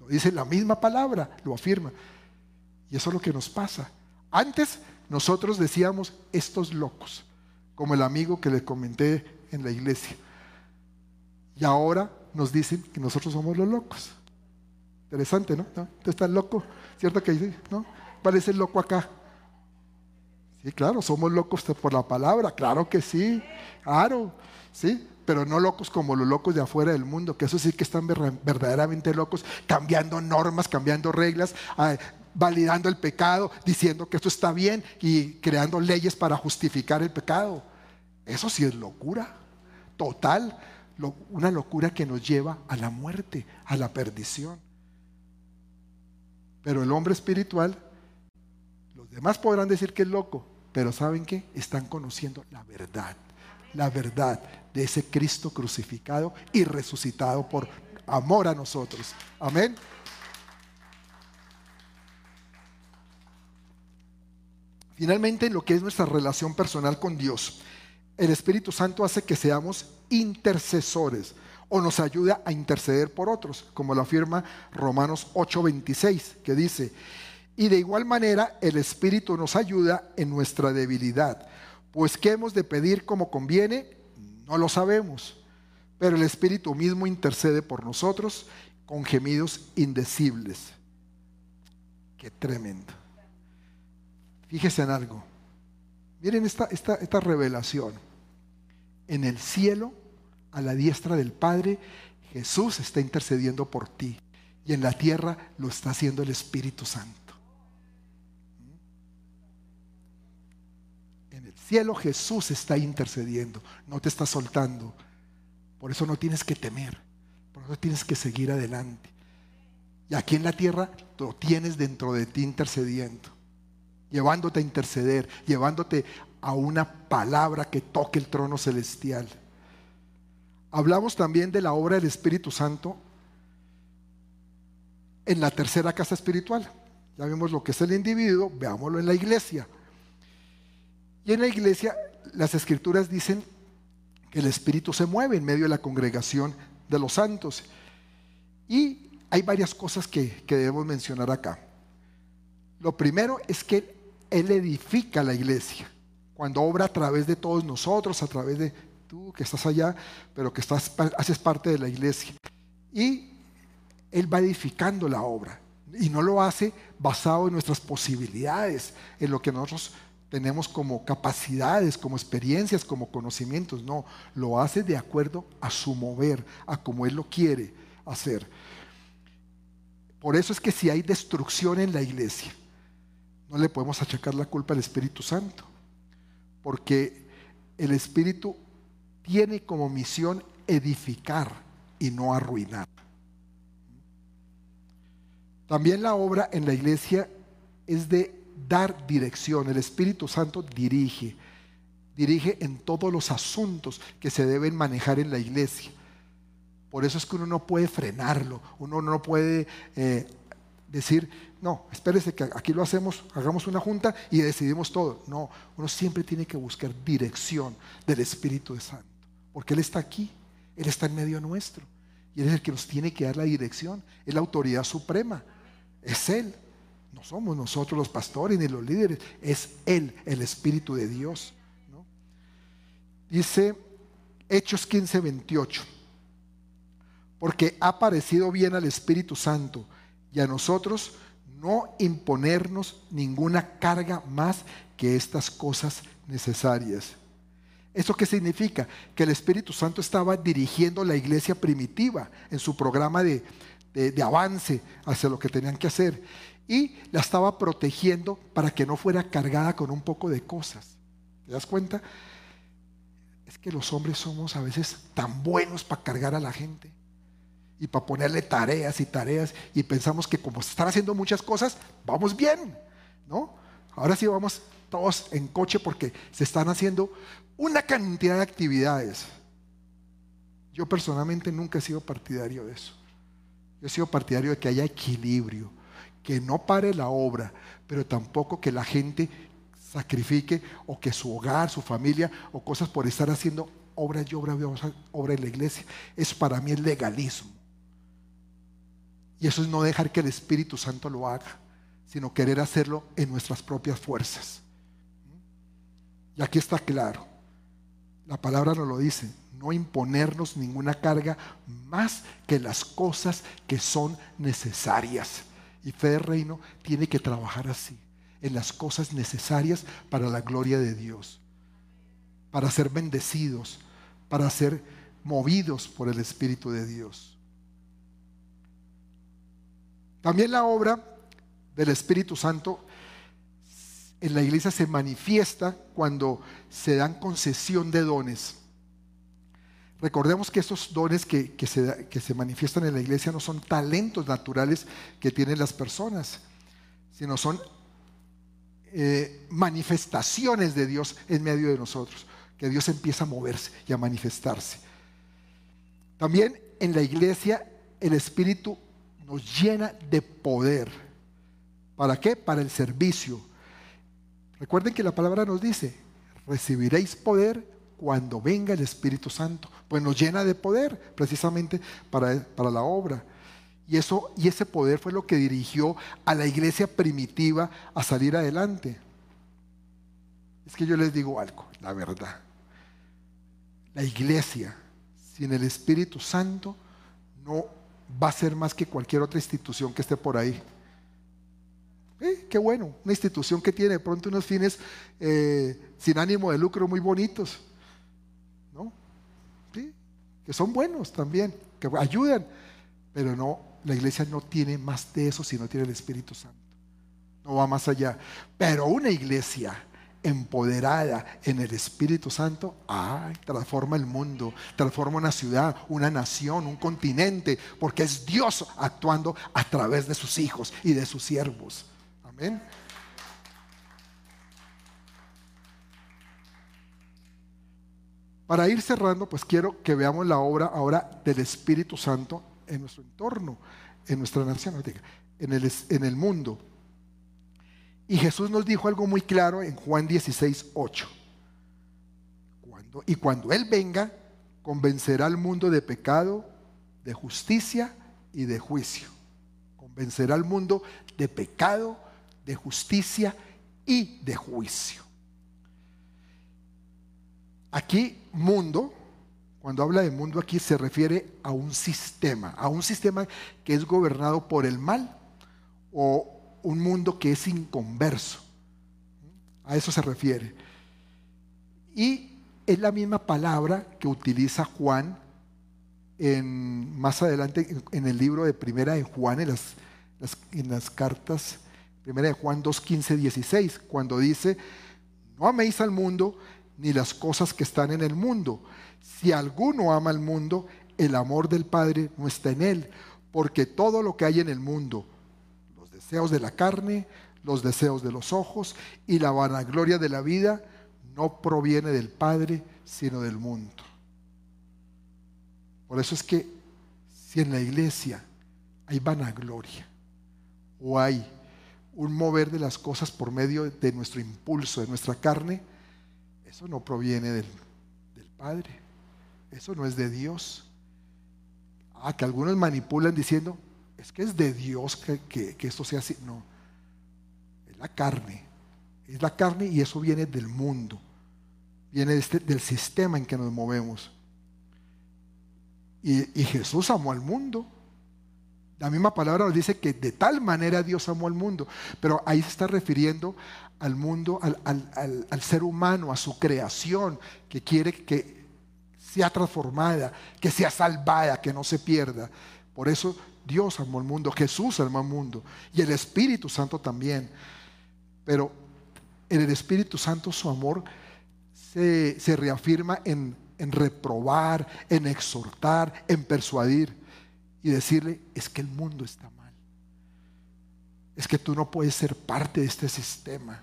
Lo dice la misma palabra, lo afirma. Y eso es lo que nos pasa. Antes nosotros decíamos, estos locos, como el amigo que le comenté en la iglesia. Y ahora nos dicen que nosotros somos los locos. Interesante, ¿no? ¿Tú estás loco? ¿Cierto que dice? ¿No? Parece el loco acá. Sí, claro, somos locos por la palabra, claro que sí, claro, sí, pero no locos como los locos de afuera del mundo, que eso sí que están verdaderamente locos, cambiando normas, cambiando reglas, validando el pecado, diciendo que esto está bien y creando leyes para justificar el pecado. Eso sí es locura, total, una locura que nos lleva a la muerte, a la perdición. Pero el hombre espiritual, los demás podrán decir que es loco, pero ¿saben qué? Están conociendo la verdad. La verdad de ese Cristo crucificado y resucitado por amor a nosotros. Amén. Finalmente, lo que es nuestra relación personal con Dios, el Espíritu Santo hace que seamos intercesores o nos ayuda a interceder por otros, como lo afirma Romanos 8:26, que dice, y de igual manera el Espíritu nos ayuda en nuestra debilidad. Pues ¿qué hemos de pedir como conviene? No lo sabemos. Pero el Espíritu mismo intercede por nosotros con gemidos indecibles. Qué tremendo. Fíjese en algo. Miren esta, esta, esta revelación. En el cielo, a la diestra del Padre, Jesús está intercediendo por ti. Y en la tierra lo está haciendo el Espíritu Santo. cielo Jesús está intercediendo, no te está soltando. Por eso no tienes que temer, por eso tienes que seguir adelante. Y aquí en la tierra lo tienes dentro de ti intercediendo, llevándote a interceder, llevándote a una palabra que toque el trono celestial. Hablamos también de la obra del Espíritu Santo en la tercera casa espiritual. Ya vimos lo que es el individuo, veámoslo en la iglesia. Y en la iglesia las escrituras dicen que el Espíritu se mueve en medio de la congregación de los santos. Y hay varias cosas que, debemos mencionar acá. Lo primero es que Él edifica la iglesia. Cuando obra a través de todos nosotros, a través de tú que estás allá, pero que estás, haces parte de la iglesia. Y Él va edificando la obra. Y no lo hace basado en nuestras posibilidades, en lo que nosotros tenemos como capacidades, como experiencias, como conocimientos. No, lo hace de acuerdo a su mover, a como Él lo quiere hacer. Por eso es que si hay destrucción en la iglesia, no le podemos achacar la culpa al Espíritu Santo, porque el Espíritu tiene como misión edificar y no arruinar. También la obra en la iglesia es de dar dirección. El Espíritu Santo dirige, dirige en todos los asuntos que se deben manejar en la iglesia. Por eso es que uno no puede frenarlo, uno no puede eh, decir, no, espérese que aquí lo hacemos, hagamos una junta y decidimos todo. No, uno siempre tiene que buscar dirección del Espíritu Santo, porque Él está aquí, Él está en medio nuestro y Él es el que nos tiene que dar la dirección, es la autoridad suprema, es Él. No somos nosotros los pastores ni los líderes, es Él, el Espíritu de Dios. Dice Hechos 15, 28, porque ha parecido bien al Espíritu Santo y a nosotros no imponernos ninguna carga más que estas cosas necesarias. ¿Eso qué significa? Que el Espíritu Santo estaba dirigiendo la iglesia primitiva en su programa de, de avance hacia lo que tenían que hacer y la estaba protegiendo para que no fuera cargada con un poco de cosas. ¿Te das cuenta? Es que los hombres somos a veces tan buenos para cargar a la gente y para ponerle tareas y tareas y pensamos que como se están haciendo muchas cosas, vamos bien, ¿no? Ahora sí vamos todos en coche porque se están haciendo una cantidad de actividades. Yo personalmente nunca he sido partidario de eso. Yo he sido partidario de que haya equilibrio que no pare la obra, pero tampoco que la gente sacrifique o que su hogar, su familia o cosas por estar haciendo obra y obra, obra en la iglesia. Eso para mí es legalismo. Y eso es no dejar que el Espíritu Santo lo haga, sino querer hacerlo en nuestras propias fuerzas. Y aquí está claro. La palabra nos lo dice, no imponernos ninguna carga más que las cosas que son necesarias. Y fe de reino tiene que trabajar así, en las cosas necesarias para la gloria de Dios, para ser bendecidos, para ser movidos por el Espíritu de Dios. También la obra del Espíritu Santo en la iglesia se manifiesta cuando se dan concesión de dones. Recordemos que esos dones que, se, manifiestan en la iglesia no son talentos naturales que tienen las personas, sino son eh, manifestaciones de Dios en medio de nosotros, que Dios empieza a moverse y a manifestarse. También en la iglesia el Espíritu nos llena de poder. ¿Para qué? Para el servicio. Recuerden que la palabra nos dice, recibiréis poder cuando venga el Espíritu Santo, pues nos llena de poder precisamente para, para la obra. Y, eso, y ese poder fue lo que dirigió a la iglesia primitiva a salir adelante. Es que yo les digo algo, la verdad. La iglesia sin el Espíritu Santo no va a ser más que cualquier otra institución que esté por ahí. Eh, qué bueno, una institución que tiene de pronto unos fines eh, sin ánimo de lucro muy bonitos, que son buenos también, que ayudan, pero no, la iglesia no tiene más de eso si no tiene el Espíritu Santo. No va más allá. Pero una iglesia empoderada en el Espíritu Santo, ay, transforma el mundo, transforma una ciudad, una nación, un continente, porque es Dios actuando a través de sus hijos y de sus siervos. Amén. Para ir cerrando, pues quiero que veamos la obra ahora del Espíritu Santo en nuestro entorno, en nuestra nación, en el, en el mundo. Y Jesús nos dijo algo muy claro en Juan 16, 8. Cuando, y cuando Él venga, convencerá al mundo de pecado, de justicia y de juicio. Convencerá al mundo de pecado, de justicia y de juicio. Aquí mundo, cuando habla de mundo aquí se refiere a un sistema, a un sistema que es gobernado por el mal o un mundo que es inconverso. A eso se refiere. Y es la misma palabra que utiliza Juan en, más adelante en, el libro de Primera de Juan, en las, en las cartas, Primera de Juan 2, 15, 16, cuando dice, no améis al mundo ni las cosas que están en el mundo. Si alguno ama al mundo, el amor del Padre no está en él, porque todo lo que hay en el mundo, deseos de la carne, los deseos de los ojos y la vanagloria de la vida, no proviene del Padre, sino del mundo. Por eso es que si en la iglesia hay vanagloria o hay un mover de las cosas por medio de nuestro impulso, de nuestra carne, eso no proviene del, Padre, eso no es de Dios. Ah, que algunos manipulan diciendo, es que es de Dios que, que esto sea así. No, es la carne, es la carne y eso viene del mundo viene este, del sistema en que nos movemos. Y, Jesús amó al mundo. La misma palabra nos dice que de tal manera Dios amó al mundo, pero ahí se está refiriendo al mundo, al, ser humano, a su creación, que quiere que sea transformada, que sea salvada, que no se pierda. Por eso Dios amó al mundo, Jesús amó al mundo y el Espíritu Santo también. Pero en el Espíritu Santo su amor se, reafirma en, en reprobar, en exhortar, en persuadir y decirle, es que el mundo está mal. Es que tú no puedes ser parte de este sistema.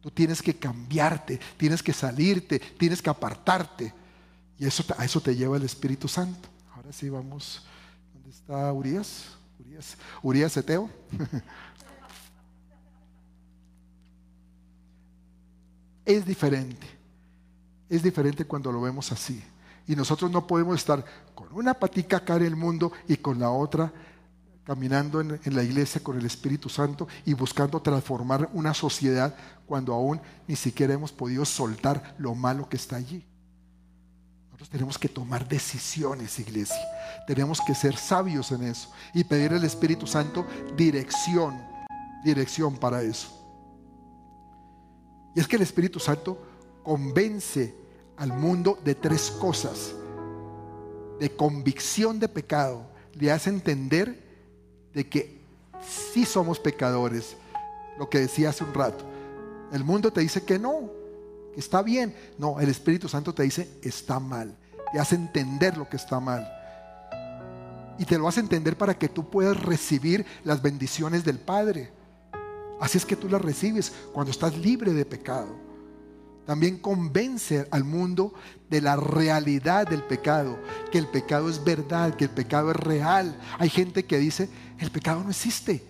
Tú tienes que cambiarte, tienes que salirte, tienes que apartarte. Y eso, a eso te lleva el Espíritu Santo. Ahora sí vamos. ¿Dónde está Urias? Urias, Urias Eteo. es diferente es diferente cuando lo vemos así. Y nosotros no podemos estar con una patica acá en el mundo y con la otra caminando en, la iglesia con el Espíritu Santo y buscando transformar una sociedad cuando aún ni siquiera hemos podido soltar lo malo que está allí. Tenemos que tomar decisiones, iglesia. Tenemos que ser sabios en eso y pedir al Espíritu Santo dirección, dirección para eso. Y es que el Espíritu Santo convence al mundo de tres cosas. De convicción de pecado. Le hace entender de que sí somos pecadores. Lo que decía hace un rato. El mundo te dice que no, está bien. No, el Espíritu Santo te dice está mal. Te hace entender lo que está mal. Y te lo hace entender para que tú puedas recibir las bendiciones del Padre. Así es que tú las recibes cuando estás libre de pecado. También convence al mundo de la realidad del pecado, que el pecado es verdad, que el pecado es real. Hay gente que dice, el pecado no existe.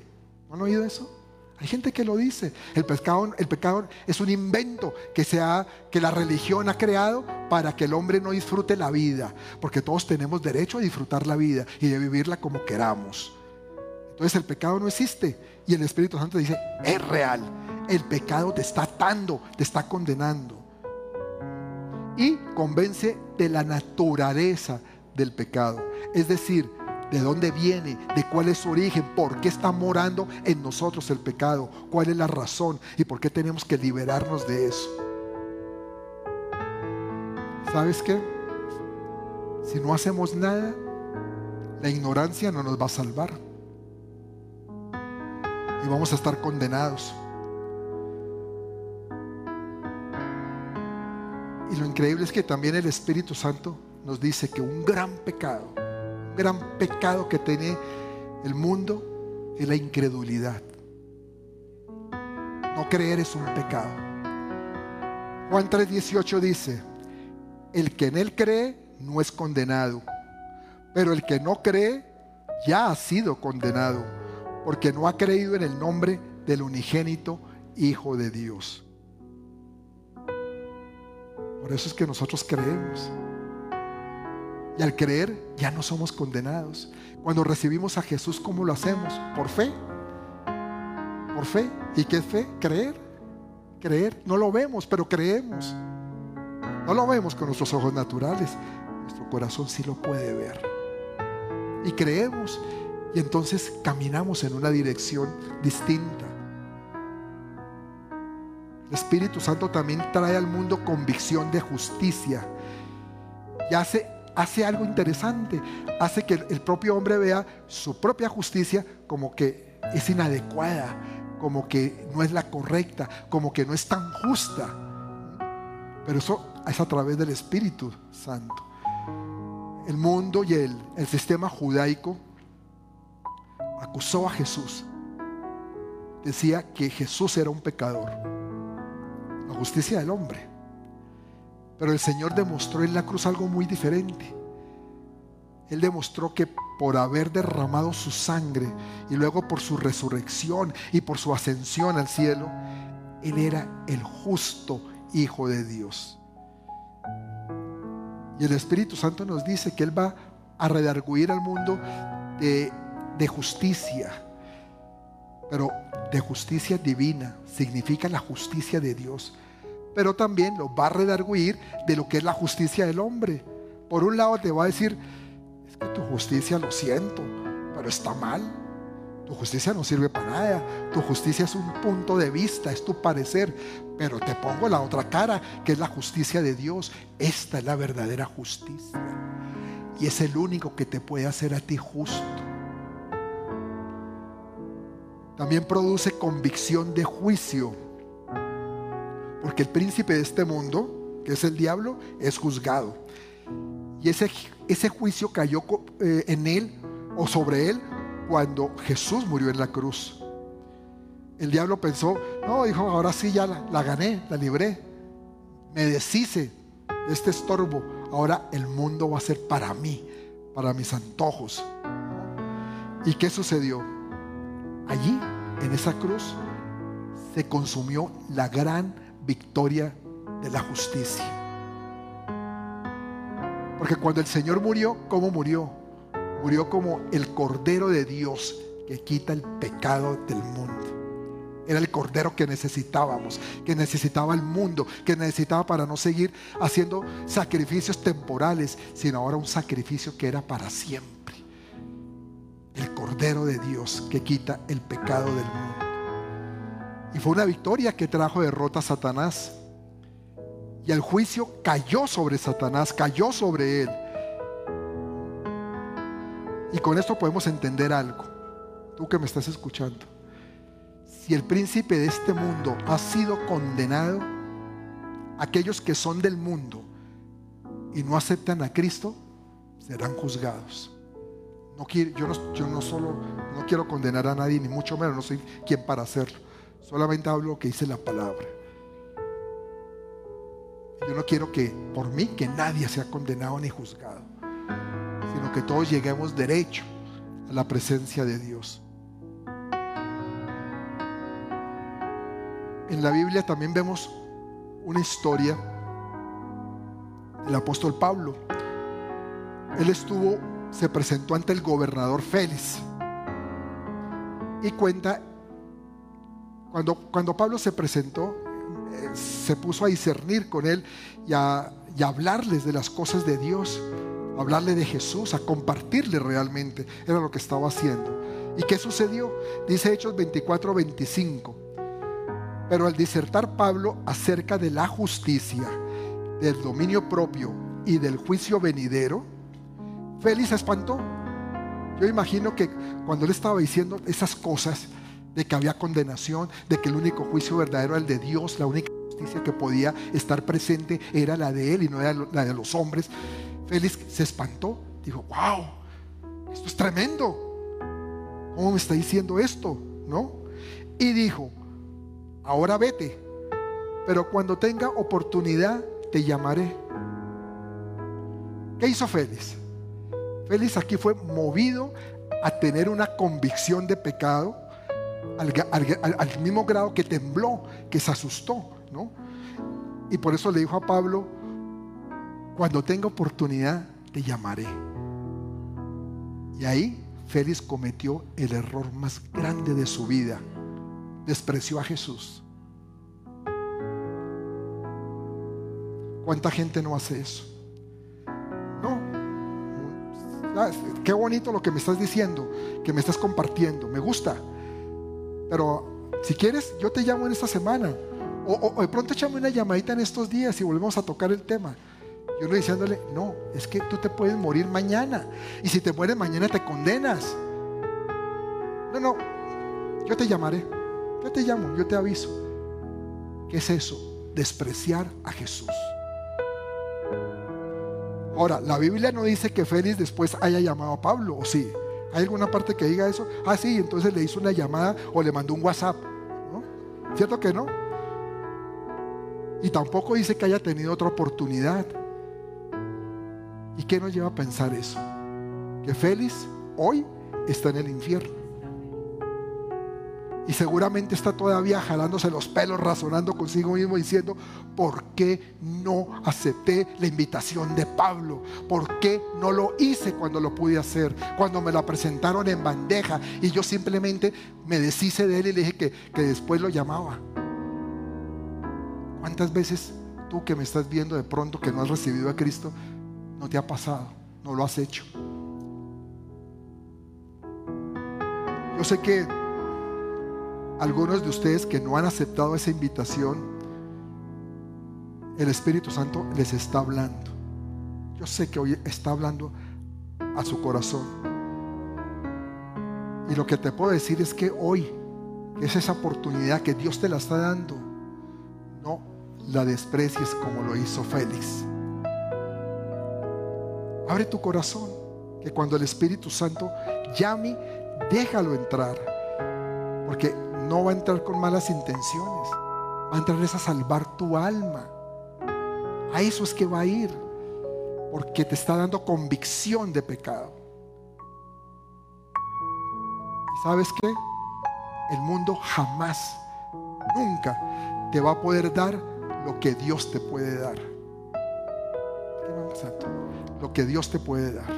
¿No han oído eso? Hay gente que lo dice. El pecado, el pecado es un invento que, sea, que la religión ha creado para que el hombre no disfrute la vida, porque todos tenemos derecho a disfrutar la vida y de vivirla como queramos. Entonces el pecado no existe y el Espíritu Santo dice, es real el pecado te está atando, te está condenando. Y convence de la naturaleza del pecado. Es decir, de dónde viene, de cuál es su origen, por qué está morando en nosotros el pecado, cuál es la razón y por qué tenemos que liberarnos de eso. ¿Sabes qué? Si no hacemos nada, la ignorancia no nos va a salvar. Y vamos a estar condenados. Y lo increíble es que también el Espíritu Santo nos dice que un gran pecado, gran pecado que tiene el mundo es la incredulidad. No creer es un pecado. Juan 3:18 dice, el que en él cree no es condenado, pero el que no cree ya ha sido condenado, porque no ha creído en el nombre del unigénito Hijo de Dios. Por eso es que nosotros creemos. Y al creer ya no somos condenados. Cuando recibimos a Jesús, ¿cómo lo hacemos? Por fe. Por fe. ¿Y qué es fe? Creer. Creer. No lo vemos, pero creemos. No lo vemos con nuestros ojos naturales. Nuestro corazón sí lo puede ver. Y creemos. Y entonces caminamos en una dirección distinta. El Espíritu Santo también trae al mundo convicción de justicia. Y hace, hace algo interesante. Hace que el propio hombre vea su propia justicia como que es inadecuada, como que no es la correcta, como que no es tan justa. Pero eso es a través del Espíritu Santo. El mundo y el, sistema judaico acusó a Jesús. Decía que Jesús era un pecador. La justicia del hombre. Pero el Señor demostró en la cruz algo muy diferente. Él demostró que por haber derramado su sangre y luego por su resurrección y por su ascensión al cielo, Él era el justo Hijo de Dios. Y el Espíritu Santo nos dice que Él va a redarguir al mundo de, de justicia, pero de justicia divina, significa la justicia de Dios. Pero también lo va a redarguir de lo que es la justicia del hombre. Por un lado te va a decir, es que tu justicia lo siento, pero está mal. Tu justicia no sirve para nada. Tu justicia es un punto de vista, es tu parecer. Pero te pongo la otra cara, que es la justicia de Dios. Esta es la verdadera justicia. Y es el único que te puede hacer a ti justo. También produce convicción de juicio. Porque el príncipe de este mundo, que es el diablo, es juzgado. Y ese, ese juicio cayó eh, en él o sobre él cuando Jesús murió en la cruz. El diablo pensó, no, dijo, ahora sí ya la, gané, la libré. Me deshice de este estorbo. Ahora el mundo va a ser para mí, para mis antojos. ¿Y qué sucedió? Allí, en esa cruz, se consumió la gran victoria de la justicia. Porque cuando el Señor murió, ¿cómo murió? murió como el Cordero de Dios que quita el pecado del mundo. Era el Cordero que necesitábamos, que necesitaba el mundo, que necesitaba para no seguir haciendo sacrificios temporales, sino ahora un sacrificio que era para siempre. El Cordero de Dios que quita el pecado del mundo. Y fue una victoria que trajo derrota a Satanás. Y el juicio cayó sobre Satanás, cayó sobre él. Y con esto podemos entender algo. Tú que me estás escuchando. Si el príncipe de este mundo ha sido condenado, aquellos que son del mundo y no aceptan a Cristo, serán juzgados. No quiero, yo, no, yo no solo no quiero condenar a nadie, ni mucho menos, no soy quien para hacerlo. Solamente hablo lo que dice la palabra. Yo no quiero que por mí que nadie sea condenado ni juzgado sino que todos lleguemos derecho a la presencia de Dios. En la Biblia también vemos una historia del apóstol Pablo. Él estuvo, se presentó ante el gobernador Félix y cuenta, cuando, cuando Pablo se presentó, eh, se puso a discernir con él y a, a hablarles de las cosas de Dios hablarle de Jesús, a compartirle realmente. Era lo que estaba haciendo. ¿Y qué sucedió? Dice Hechos 24, 25. Pero al disertar Pablo acerca de la justicia, del dominio propio y del juicio venidero, Félix se espantó. Yo imagino que cuando él estaba diciendo esas cosas, de que había condenación, de que el único juicio verdadero era el de Dios, la única justicia que podía estar presente era la de él y no era la de los hombres, Félix se espantó, dijo, wow, esto es tremendo. ¿Cómo me está diciendo esto? ¿No? Y dijo, ahora vete, pero cuando tenga oportunidad te llamaré. ¿Qué hizo Félix? Félix aquí fue movido a tener una convicción de pecado al, mismo grado que tembló, que se asustó, ¿no? Y por eso le dijo a Pablo, cuando tenga oportunidad, te llamaré. Y ahí Félix cometió el error más grande de su vida. Despreció a Jesús. ¿Cuánta gente no hace eso? No. Qué bonito lo que me estás diciendo, que me estás compartiendo, me gusta. Pero si quieres, yo te llamo en esta semana. O, de pronto echame una llamadita en estos días y volvemos a tocar el tema. Yo le diciéndole, no, es que tú te puedes morir mañana. Y si te mueres mañana te condenas. No, no, yo te llamaré. Yo te llamo, yo te aviso. ¿Qué es eso? Despreciar a Jesús. Ahora, la Biblia no dice que Félix después haya llamado a Pablo, ¿o sí? ¿Hay alguna parte que diga eso? Ah, sí, entonces le hizo una llamada o le mandó un WhatsApp. ¿no? ¿Cierto que no? Y tampoco dice que haya tenido otra oportunidad. ¿Y qué nos lleva a pensar eso? Que Félix hoy está en el infierno. Y seguramente está todavía jalándose los pelos, razonando consigo mismo, diciendo, ¿por qué no acepté la invitación de Pablo? ¿Por qué no lo hice cuando lo pude hacer? Cuando me la presentaron en bandeja y yo simplemente me deshice de él y le dije que, que después lo llamaba. ¿Cuántas veces tú que me estás viendo de pronto que no has recibido a Cristo, no te ha pasado, no lo has hecho? Yo sé que algunos de ustedes que no han aceptado esa invitación, el Espíritu Santo les está hablando. Yo sé que hoy está hablando a su corazón. Y lo que te puedo decir es que hoy es esa oportunidad que Dios te la está dando. No la desprecies como lo hizo Félix. Abre tu corazón, que cuando el Espíritu Santo llame, déjalo entrar. Porque no va a entrar con malas intenciones. Va a entrar a salvar tu alma. A eso es que va a ir. Porque te está dando convicción de pecado. ¿Y sabes qué? El mundo jamás, nunca te va a poder dar lo que Dios te puede dar. Lo que Dios te puede dar.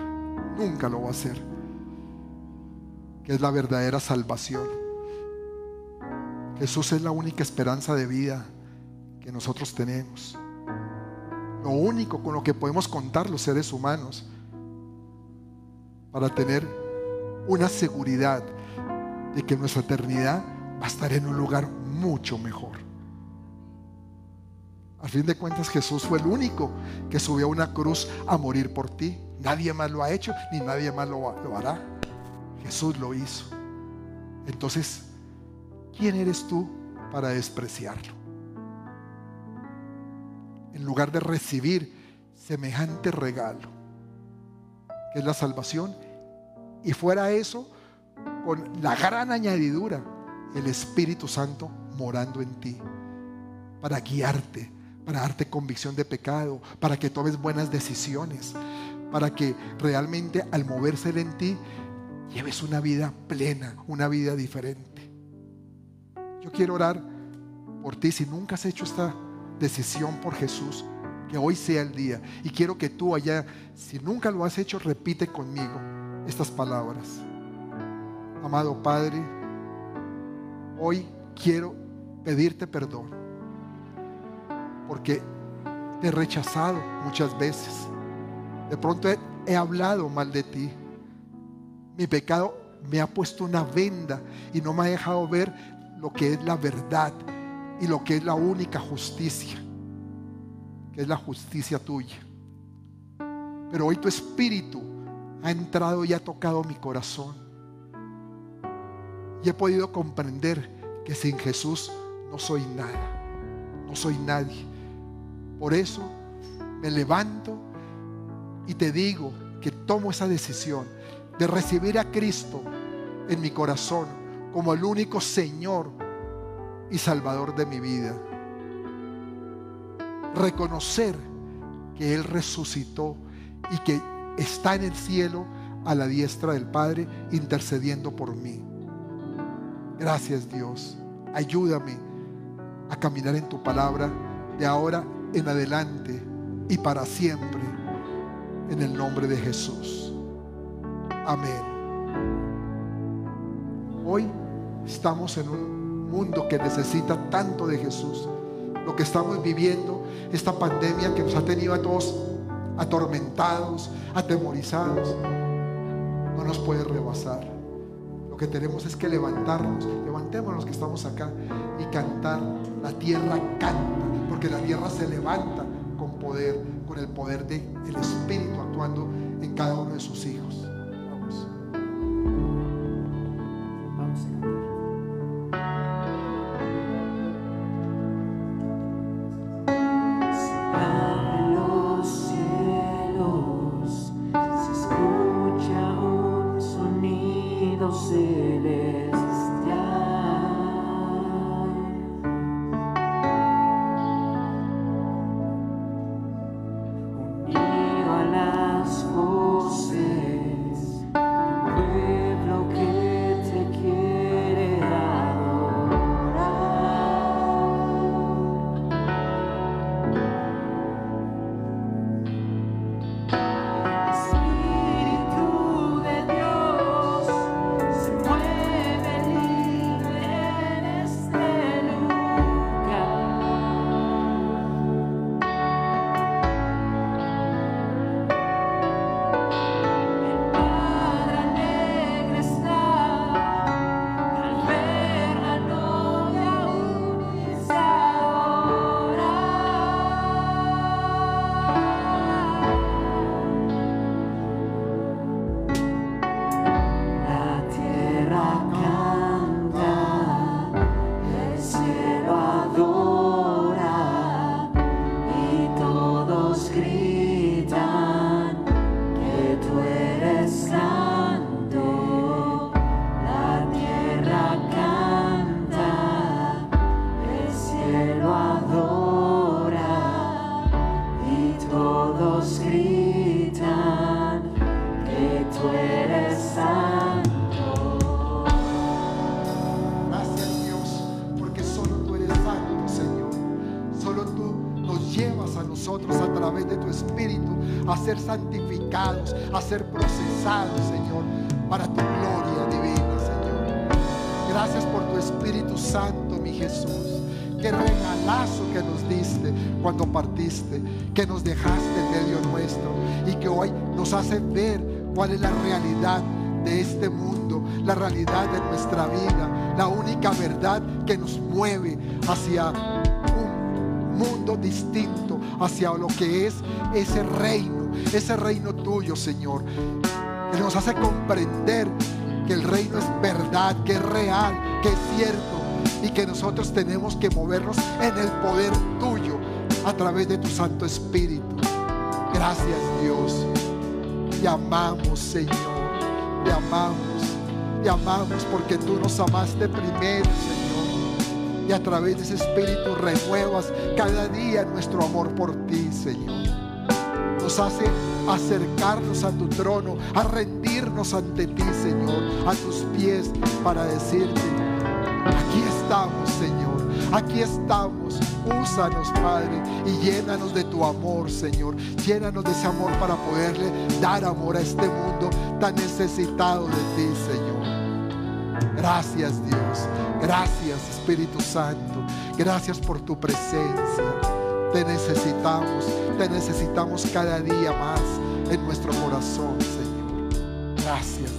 Nunca lo va a hacer. Que es la verdadera salvación. Jesús es la única esperanza de vida que nosotros tenemos. Lo único con lo que podemos contar los seres humanos para tener una seguridad de que nuestra eternidad va a estar en un lugar mucho mejor. Al fin de cuentas Jesús fue el único que subió a una cruz a morir por ti. Nadie más lo ha hecho ni nadie más lo, lo hará. Jesús lo hizo. Entonces, ¿quién eres tú para despreciarlo? En lugar de recibir semejante regalo, que es la salvación, y fuera eso, con la gran añadidura, el Espíritu Santo morando en ti, para guiarte, para darte convicción de pecado, para que tomes buenas decisiones, para que realmente al moverse en ti, lleves una vida plena, una vida diferente. Yo quiero orar por ti si nunca has hecho esta decisión por Jesús, que hoy sea el día. Y quiero que tú allá, si nunca lo has hecho, repite conmigo estas palabras. Amado Padre, hoy quiero pedirte perdón porque te he rechazado muchas veces. De pronto he, he hablado mal de ti. Mi pecado me ha puesto una venda y no me ha dejado ver lo que es la verdad y lo que es la única justicia, que es la justicia tuya. Pero hoy tu espíritu ha entrado y ha tocado mi corazón. Y he podido comprender que sin Jesús no soy nada, no soy nadie. Por eso me levanto y te digo que tomo esa decisión de recibir a Cristo en mi corazón como el único Señor y Salvador de mi vida. Reconocer que Él resucitó y que está en el cielo a la diestra del Padre intercediendo por mí. Gracias Dios. Ayúdame a caminar en tu palabra de ahora en adelante y para siempre. En el nombre de Jesús. Amén. Hoy Estamos en un mundo que necesita tanto de Jesús. Lo que estamos viviendo, esta pandemia que nos ha tenido a todos atormentados, atemorizados. puede rebasar. Lo que tenemos es que levantarnos, levantemos los que estamos acá y cantar. La tierra canta, porque la tierra se levanta con poder, con el poder del Espíritu actuando en cada uno de sus hijos. A ser procesados, Señor, para tu gloria divina, Señor. Gracias por tu Espíritu Santo, mi Jesús. Qué regalazo que nos diste cuando partiste, que nos dejaste en medio nuestro y que hoy nos hace ver cuál es la realidad de este mundo, la realidad de nuestra vida, la única verdad que nos mueve hacia un mundo distinto, hacia lo que es ese reino, ese reino tuyo, Señor, que nos hace comprender que el reino es verdad, que es real, que es cierto y que nosotros tenemos que movernos en el poder tuyo a través de tu Santo Espíritu. Gracias Dios. Te amamos, Señor. Te amamos. Te amamos porque tú nos amaste primero, Señor. Y a través de ese Espíritu renuevas cada día nuestro amor por ti, Señor. Nos hace acercarnos a tu trono, a rendirnos ante ti, Señor, a tus pies para decirte, aquí estamos, Señor. Aquí estamos. Úsanos, Padre, y llénanos de tu amor, Señor. Llénanos de ese amor para poderle dar amor a este mundo tan necesitado de ti, Señor. Gracias, Dios. Gracias, Espíritu Santo. Gracias por tu presencia. Te necesitamos. Te necesitamos cada día más en nuestro corazón, Señor. Gracias,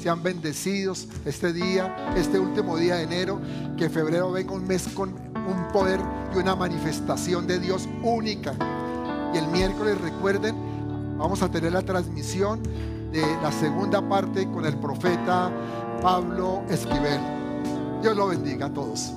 sean bendecidos este día, este último día de enero, que febrero venga un mes con un poder y una manifestación de Dios única. Y el miércoles recuerden, vamos a tener la transmisión de la segunda parte con el profeta Pablo Esquivel. Dios lo bendiga a todos.